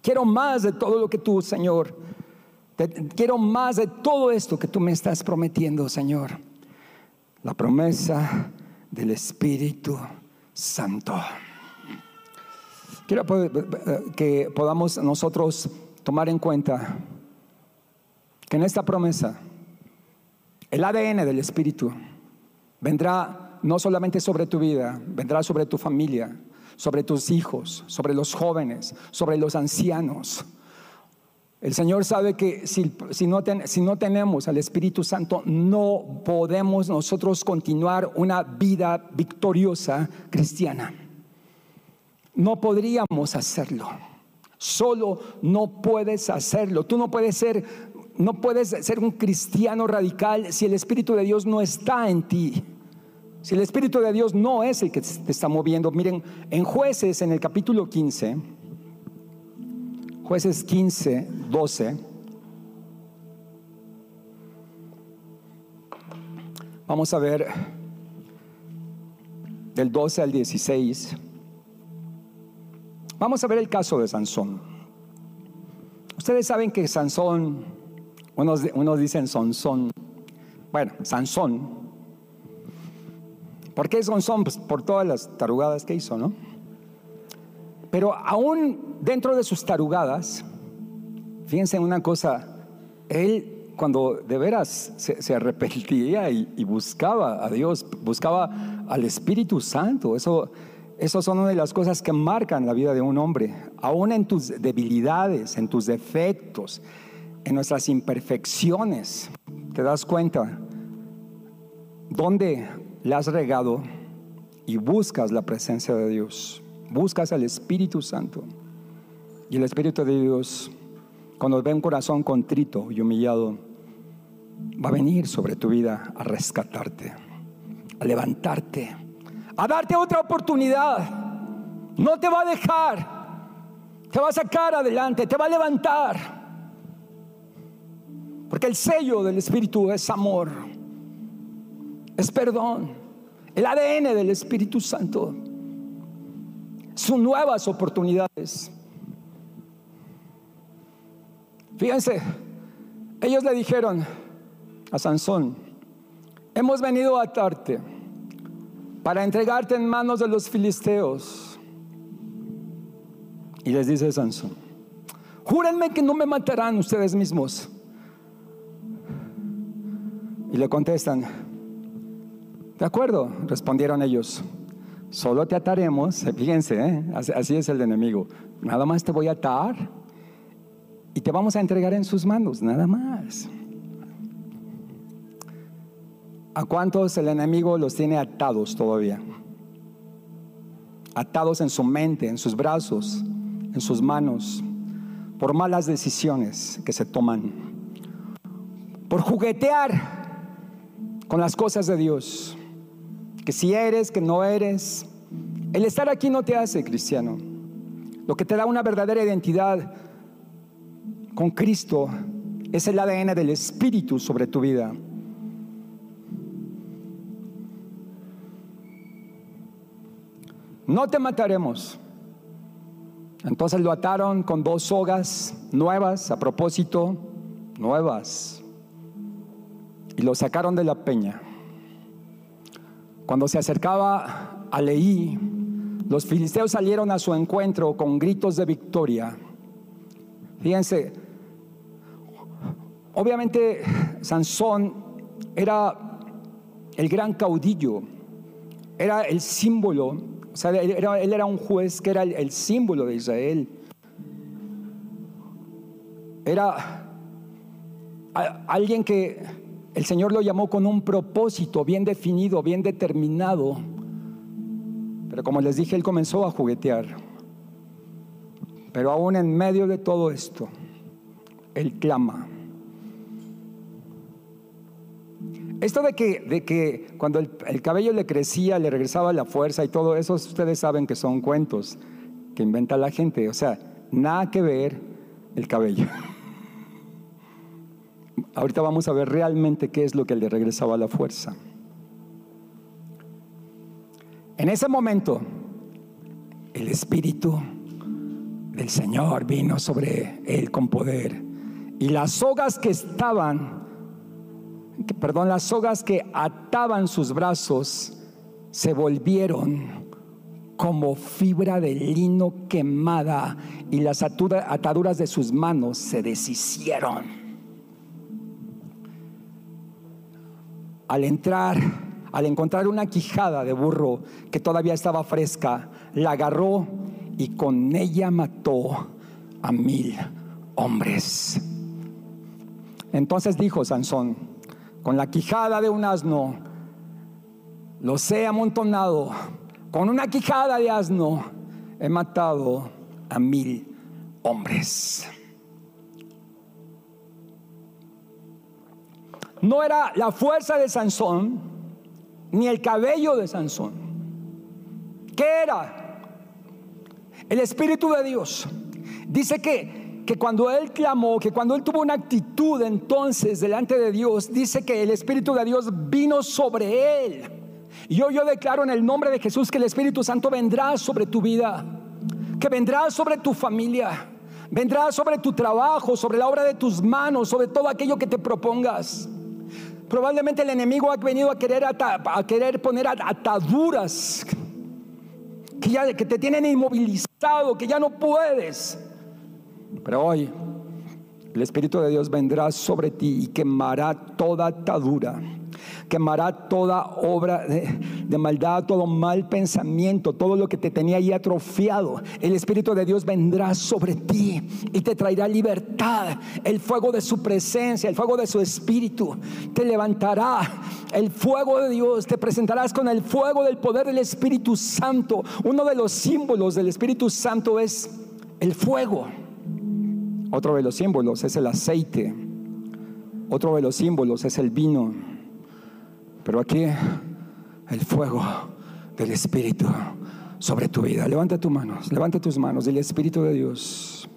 Quiero más de todo lo que tú, Señor. quiero más de todo esto que tú me estás prometiendo, Señor. La promesa del Espíritu Santo. Quiero que podamos nosotros tomar en cuenta que en esta promesa el ADN del Espíritu vendrá no solamente sobre tu vida, vendrá sobre tu familia, sobre tus hijos, sobre los jóvenes, sobre los ancianos. El Señor sabe que si, no si, no tenemos al Espíritu Santo, no podemos nosotros continuar una vida victoriosa cristiana. No podríamos hacerlo. Solo no puedes hacerlo. Tú no puedes ser, no puedes ser un cristiano radical si el Espíritu de Dios no está en ti. Si el Espíritu de Dios no es el que te está moviendo. Miren, en jueces, en el capítulo 15, jueces 15, 12, vamos a ver del 12 al 16. Vamos a ver el caso de Sansón. Ustedes saben que Sansón, unos, unos dicen Sansón, bueno, Sansón, ¿Por qué son Pues por todas las tarugadas que hizo, ¿no? Pero aún dentro de sus tarugadas, fíjense en una cosa, él cuando de veras se, arrepentía y, buscaba a Dios, buscaba al Espíritu Santo, eso, eso son una de las cosas que marcan la vida de un hombre, aún en tus debilidades, en tus defectos, en nuestras imperfecciones, te das cuenta, ¿dónde la has regado y buscas la presencia de Dios, buscas al Espíritu Santo. Y el Espíritu de Dios, cuando ve un corazón contrito y humillado, va a venir sobre tu vida a rescatarte, a levantarte, a darte otra oportunidad. No te va a dejar, te va a sacar adelante, te va a levantar. Porque el sello del Espíritu es amor es perdón. El ADN del Espíritu Santo son nuevas oportunidades. Fíjense, ellos le dijeron a Sansón, hemos venido a atarte para entregarte en manos de los filisteos. Y les dice Sansón, júrenme que no me matarán ustedes mismos. Y le contestan, de acuerdo, respondieron ellos. Solo te ataremos, fíjense, ¿eh? así es el enemigo. Nada más te voy a atar y te vamos a entregar en sus manos, nada más. ¿A cuántos el enemigo los tiene atados todavía? Atados en su mente, en sus brazos, en sus manos, por malas decisiones que se toman, por juguetear con las cosas de Dios que si eres, que no eres. El estar aquí no te hace cristiano. Lo que te da una verdadera identidad con Cristo es el ADN del Espíritu sobre tu vida. No te mataremos. Entonces lo ataron con dos sogas nuevas, a propósito, nuevas. Y lo sacaron de la peña. Cuando se acercaba a Leí, los filisteos salieron a su encuentro con gritos de victoria. Fíjense, obviamente Sansón era el gran caudillo, era el símbolo, o sea, él era, un juez que era el símbolo de Israel. Era alguien que el Señor lo llamó con un propósito bien definido, bien determinado. Pero como les dije, Él comenzó a juguetear. Pero aún en medio de todo esto, Él clama. Esto de que, de que cuando el, el, cabello le crecía, le regresaba la fuerza y todo eso, ustedes saben que son cuentos que inventa la gente. O sea, nada que ver el cabello. Ahorita vamos a ver realmente qué es lo que le regresaba la fuerza. En ese momento, el Espíritu del Señor vino sobre él con poder. Y las sogas que estaban, perdón, las sogas que ataban sus brazos se volvieron como fibra de lino quemada y las ataduras de sus manos se deshicieron. al entrar, al encontrar una quijada de burro que todavía estaba fresca, la agarró y con ella mató a mil hombres. Entonces dijo Sansón, con la quijada de un asno, los he amontonado, con una quijada de asno he matado a mil hombres. No era la fuerza de Sansón, ni el cabello de Sansón. ¿Qué era? El Espíritu de Dios. Dice que, que cuando él clamó, que cuando él tuvo una actitud entonces delante de Dios, dice que el Espíritu de Dios vino sobre él. Y yo, yo declaro en el nombre de Jesús que el Espíritu Santo vendrá sobre tu vida, que vendrá sobre tu familia, vendrá sobre tu trabajo, sobre la obra de tus manos, sobre todo aquello que te propongas. Probablemente el enemigo ha venido a querer, a querer poner ataduras que, ya, que te tienen inmovilizado, que ya no puedes. Pero hoy el Espíritu de Dios vendrá sobre ti y quemará toda atadura quemará toda obra de, maldad, todo mal pensamiento, todo lo que te tenía ahí atrofiado. El Espíritu de Dios vendrá sobre ti y te traerá libertad. El fuego de su presencia, el fuego de su Espíritu, te levantará. El fuego de Dios, te presentarás con el fuego del poder del Espíritu Santo. Uno de los símbolos del Espíritu Santo es el fuego. Otro de los símbolos es el aceite. Otro de los símbolos es el vino. Pero aquí el fuego del Espíritu sobre tu vida. Levanta tus manos, levanta tus manos. El Espíritu de Dios,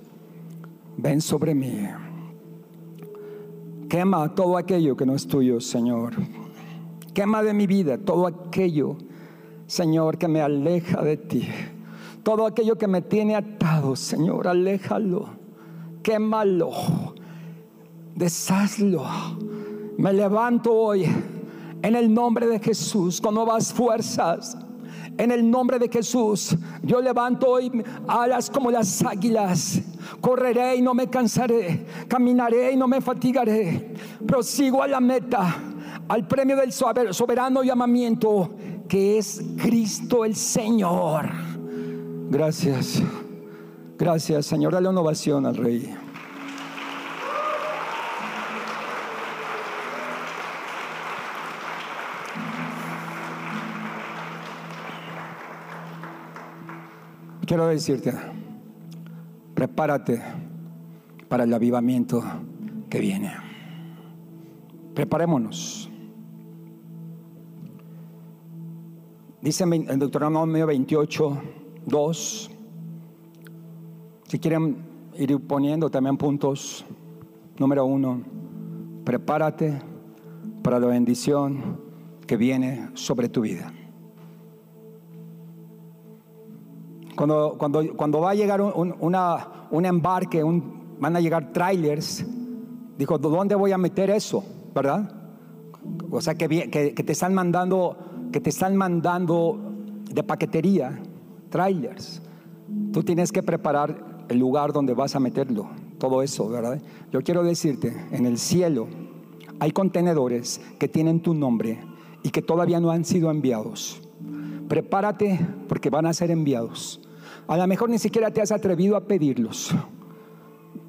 ven sobre mí. Quema todo aquello que no es tuyo, Señor. Quema de mi vida todo aquello, Señor, que me aleja de ti. Todo aquello que me tiene atado, Señor, aléjalo. Quémalo. Deshazlo. Me levanto hoy en el nombre de Jesús, con nuevas fuerzas. En el nombre de Jesús, yo levanto hoy alas como las águilas. Correré y no me cansaré. Caminaré y no me fatigaré. Prosigo a la meta, al premio del soberano llamamiento que es Cristo el Señor. Gracias. Gracias, Señor. Dale una ovación al Rey. Quiero decirte, prepárate para el avivamiento que viene. Preparémonos. Dice en Deuteronomio 28, 2. Quieren ir poniendo también puntos. Número uno, prepárate para la bendición que viene sobre tu vida. Cuando, cuando, cuando va a llegar un, una, un embarque, un, van a llegar trailers, dijo, ¿dónde voy a meter eso? ¿Verdad? O sea, que, que, que te están mandando, que te están mandando de paquetería, trailers. Tú tienes que preparar el lugar donde vas a meterlo, todo eso, ¿verdad? Yo quiero decirte, en el cielo hay contenedores que tienen tu nombre y que todavía no han sido enviados. Prepárate porque van a ser enviados. A lo mejor ni siquiera te has atrevido a pedirlos.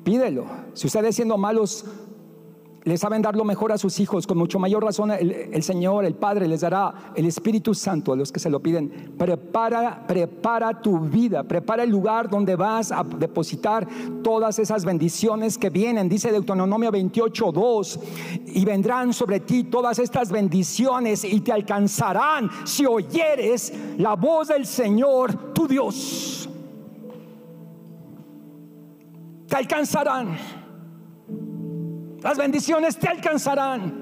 Pídelo. Si ustedes siendo malos le saben dar lo mejor a sus hijos, con mucho mayor razón el, Señor, el Padre, les dará el Espíritu Santo a los que se lo piden. Prepara, prepara tu vida, prepara el lugar donde vas a depositar todas esas bendiciones que vienen. Dice Deuteronomio 28, 2, y vendrán sobre ti todas estas bendiciones y te alcanzarán si oyeres la voz del Señor, tu Dios. Te alcanzarán. Las bendiciones te alcanzarán.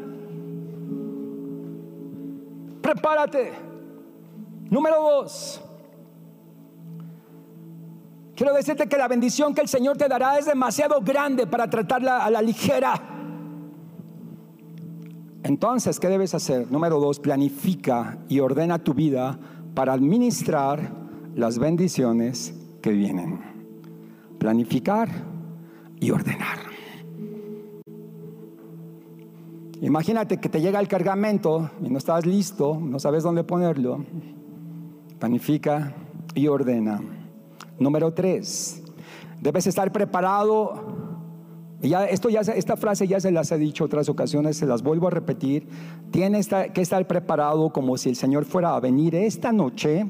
Prepárate. Número dos. Quiero decirte que la bendición que el Señor te dará es demasiado grande para tratarla a la ligera. Entonces, ¿qué debes hacer? Número dos, planifica y ordena tu vida para administrar las bendiciones que vienen. Planificar y ordenar. Imagínate que te llega el cargamento y no estás listo, no sabes dónde ponerlo. Planifica y ordena. Número tres, debes estar preparado. Ya, esto ya, esta frase ya se las he dicho otras ocasiones, se las vuelvo a repetir. Tienes que estar preparado como si el Señor fuera a venir esta noche.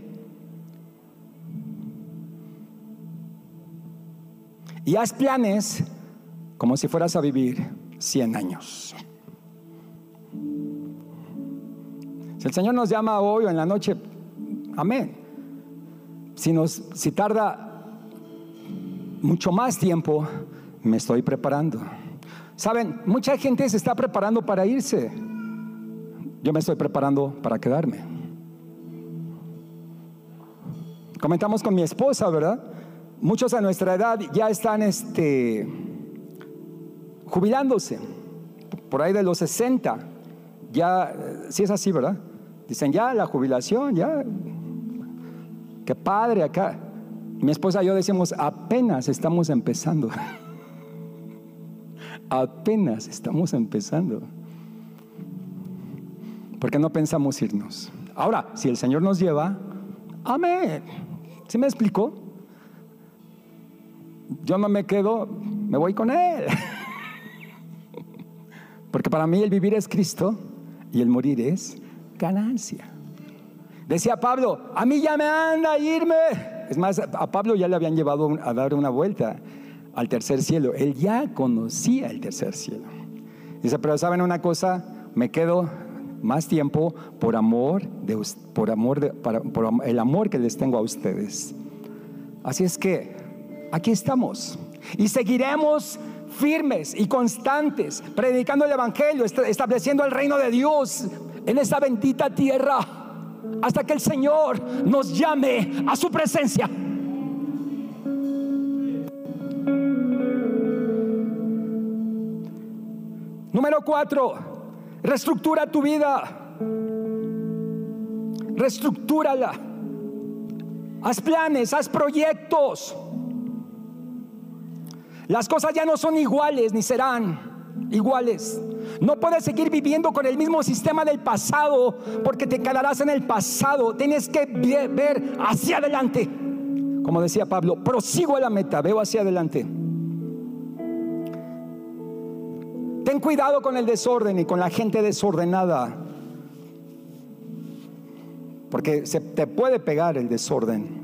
Y haz planes como si fueras a vivir 100 años. El Señor nos llama hoy o en la noche, amén. Si, nos, si tarda mucho más tiempo, me estoy preparando. Saben, mucha gente se está preparando para irse. Yo me estoy preparando para quedarme. Comentamos con mi esposa, ¿verdad? Muchos a nuestra edad ya están este, jubilándose, por ahí de los 60. Ya, si es así, ¿verdad? Dicen, ya la jubilación, ya. Qué padre acá. Mi esposa y yo decimos, apenas estamos empezando. apenas estamos empezando. Porque no pensamos irnos. Ahora, si el Señor nos lleva, amén. ¿Sí me explicó? Yo no me quedo, me voy con Él. Porque para mí el vivir es Cristo y el morir es ganancia. Decía Pablo, a mí ya me anda irme. Es más, a Pablo ya le habían llevado a dar una vuelta al tercer cielo. Él ya conocía el tercer cielo. Dice, pero saben una cosa, me quedo más tiempo por amor, de, por, amor de, por el amor que les tengo a ustedes. Así es que aquí estamos y seguiremos firmes y constantes, predicando el Evangelio, estableciendo el reino de Dios en esta bendita tierra, hasta que el Señor nos llame a su presencia. Número cuatro, reestructura tu vida. Reestructúrala. Haz planes, haz proyectos. Las cosas ya no son iguales ni serán iguales. No puedes seguir viviendo con el mismo sistema del pasado porque te quedarás en el pasado. Tienes que ver hacia adelante. Como decía Pablo, prosigo a la meta, veo hacia adelante. Ten cuidado con el desorden y con la gente desordenada. Porque se te puede pegar el desorden.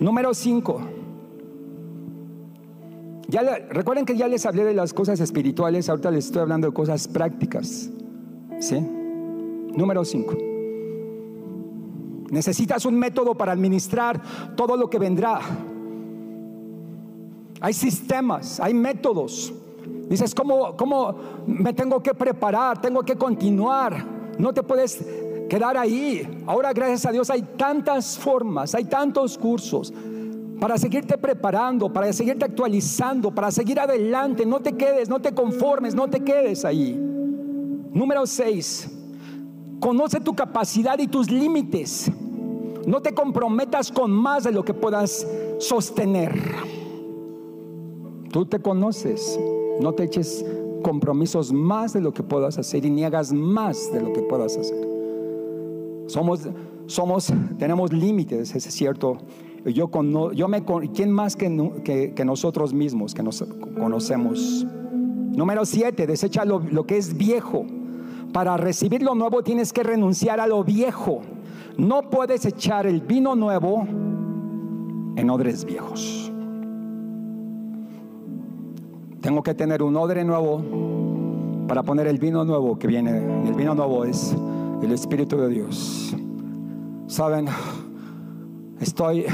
Número 5. Ya recuerden que ya les hablé de las cosas espirituales, ahorita les estoy hablando de cosas prácticas. ¿Sí? Número 5. Necesitas un método para administrar todo lo que vendrá. Hay sistemas, hay métodos. Dices, ¿cómo, ¿cómo me tengo que preparar? Tengo que continuar. No te puedes quedar ahí. Ahora, gracias a Dios, hay tantas formas, hay tantos cursos para seguirte preparando, para seguirte actualizando, para seguir adelante. No te quedes, no te conformes, no te quedes ahí. Número 6. Conoce tu capacidad y tus límites. No te comprometas con más de lo que puedas sostener. Tú te conoces. No te eches compromisos más de lo que puedas hacer y ni hagas más de lo que puedas hacer. Somos, somos, tenemos límites, es cierto. Yo, yo me, ¿quién más que, que, nosotros mismos que nos conocemos? Número siete, desecha lo, lo que es viejo. Para recibir lo nuevo tienes que renunciar a lo viejo. No puedes echar el vino nuevo en odres viejos. Tengo que tener un odre nuevo para poner el vino nuevo que viene. El vino nuevo es el Espíritu de Dios. Saben, estoy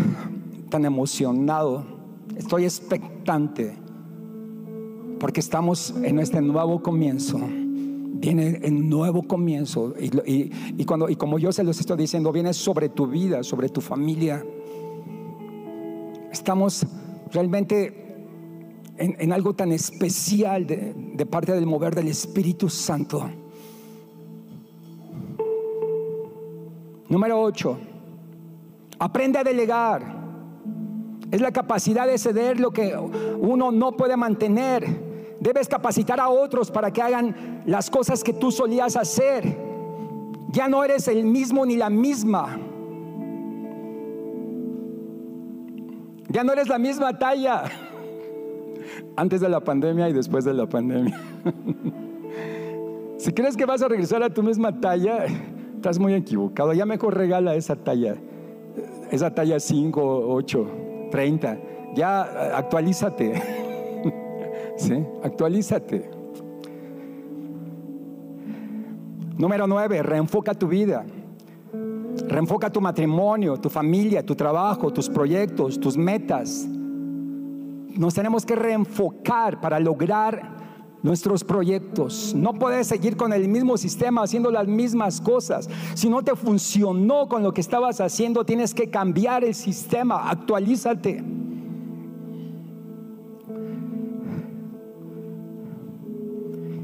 tan emocionado, estoy expectante, porque estamos en este nuevo comienzo. Viene el nuevo comienzo y, cuando, y como yo se los estoy diciendo, viene sobre tu vida, sobre tu familia. Estamos realmente en, algo tan especial de parte del mover del Espíritu Santo. Número 8. Aprende a delegar. Es la capacidad de ceder lo que uno no puede mantener. Debes capacitar a otros para que hagan las cosas que tú solías hacer. Ya no eres el mismo ni la misma. Ya no eres la misma talla. Antes de la pandemia y después de la pandemia. Si crees que vas a regresar a tu misma talla, estás muy equivocado. Ya mejor regala esa talla. Esa talla 5, 8, 30. Ya actualízate. ¿Sí? Actualízate. Número 9, reenfoca tu vida. Reenfoca tu matrimonio, tu familia, tu trabajo, tus proyectos, tus metas. Nos tenemos que reenfocar para lograr nuestros proyectos. No puedes seguir con el mismo sistema haciendo las mismas cosas. Si no te funcionó con lo que estabas haciendo, tienes que cambiar el sistema, actualízate.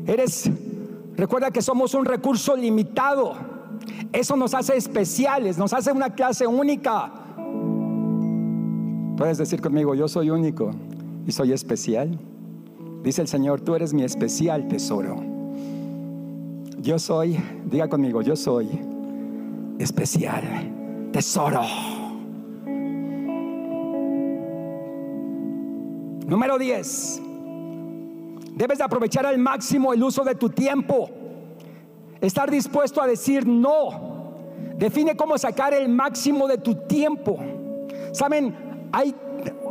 Eres, recuerda que somos un recurso limitado. Eso nos hace especiales, nos hace una clase única. Puedes decir conmigo, yo soy único y soy especial. Dice el Señor, tú eres mi especial tesoro. Yo soy, diga conmigo, yo soy especial tesoro. Número 10. Debes de aprovechar al máximo el uso de tu tiempo. Estar dispuesto a decir no. Define cómo sacar el máximo de tu tiempo. Saben, hay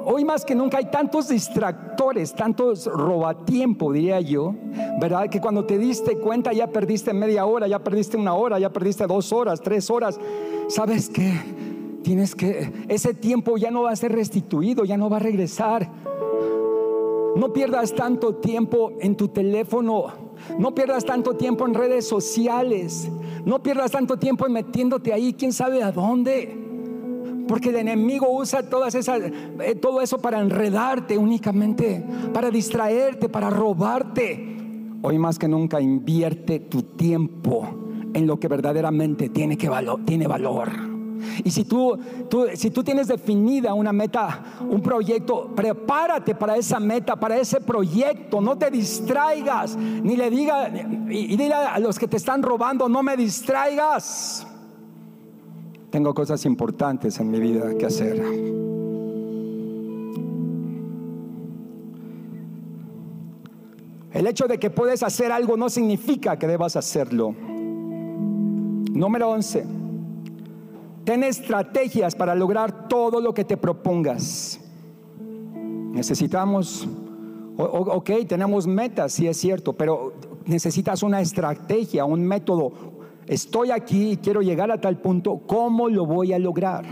hoy más que nunca hay tantos distractores, tantos robatiempo, diría yo, ¿verdad? Que cuando te diste cuenta ya perdiste media hora, ya perdiste una hora, ya perdiste dos horas, tres horas. ¿Sabes qué? Tienes que, ese tiempo ya no va a ser restituido, ya no va a regresar. No pierdas tanto tiempo en tu teléfono, no pierdas tanto tiempo en redes sociales, no pierdas tanto tiempo en metiéndote ahí, quién sabe a dónde. Porque el enemigo usa todas esas, eh, todo eso para enredarte únicamente, para distraerte, para robarte. Hoy más que nunca invierte tu tiempo en lo que verdaderamente tiene, que tiene valor. Y si tú, tú, si tú tienes definida una meta, un proyecto, prepárate para esa meta, para ese proyecto. No te distraigas, ni le diga, y dile a los que te están robando, no me distraigas. Tengo cosas importantes en mi vida que hacer. El hecho de que puedes hacer algo no significa que debas hacerlo. Número 11. Ten estrategias para lograr todo lo que te propongas. Necesitamos, ok, tenemos metas, sí es cierto, pero necesitas una estrategia, un método, estoy aquí y quiero llegar a tal punto, ¿cómo lo voy a lograr?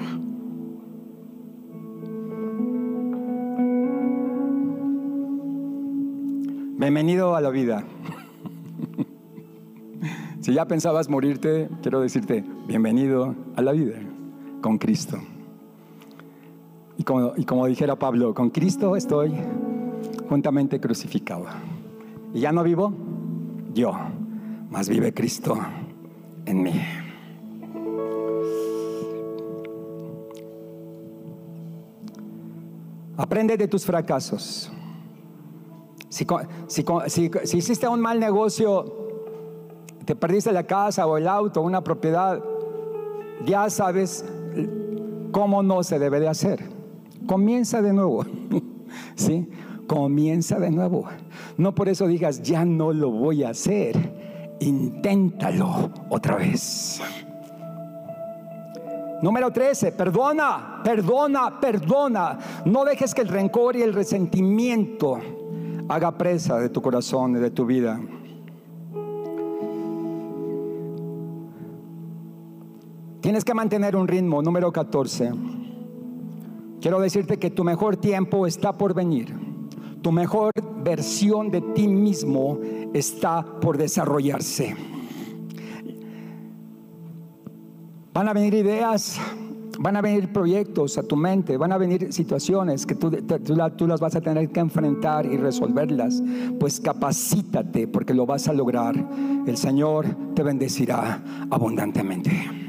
Bienvenido a la vida. si ya pensabas morirte, quiero decirte, bienvenido a la vida con Cristo. Y como, dijera Pablo, con Cristo estoy juntamente crucificado. Y ya no vivo yo, más vive Cristo en mí. Aprende de tus fracasos. Si, si, hiciste un mal negocio, te perdiste la casa o el auto, una propiedad, ya sabes cómo no se debe de hacer. Comienza de nuevo. ¿Sí? Comienza de nuevo. No por eso digas, ya no lo voy a hacer inténtalo otra vez. Número 13, perdona, perdona, perdona. No dejes que el rencor y el resentimiento haga presa de tu corazón y de tu vida. Tienes que mantener un ritmo. Número 14. Quiero decirte que tu mejor tiempo está por venir. Tu mejor versión de ti mismo está por desarrollarse. Van a venir ideas, van a venir proyectos a tu mente, van a venir situaciones que tú, las vas a tener que enfrentar y resolverlas. Pues capacítate porque lo vas a lograr. El Señor te bendecirá abundantemente.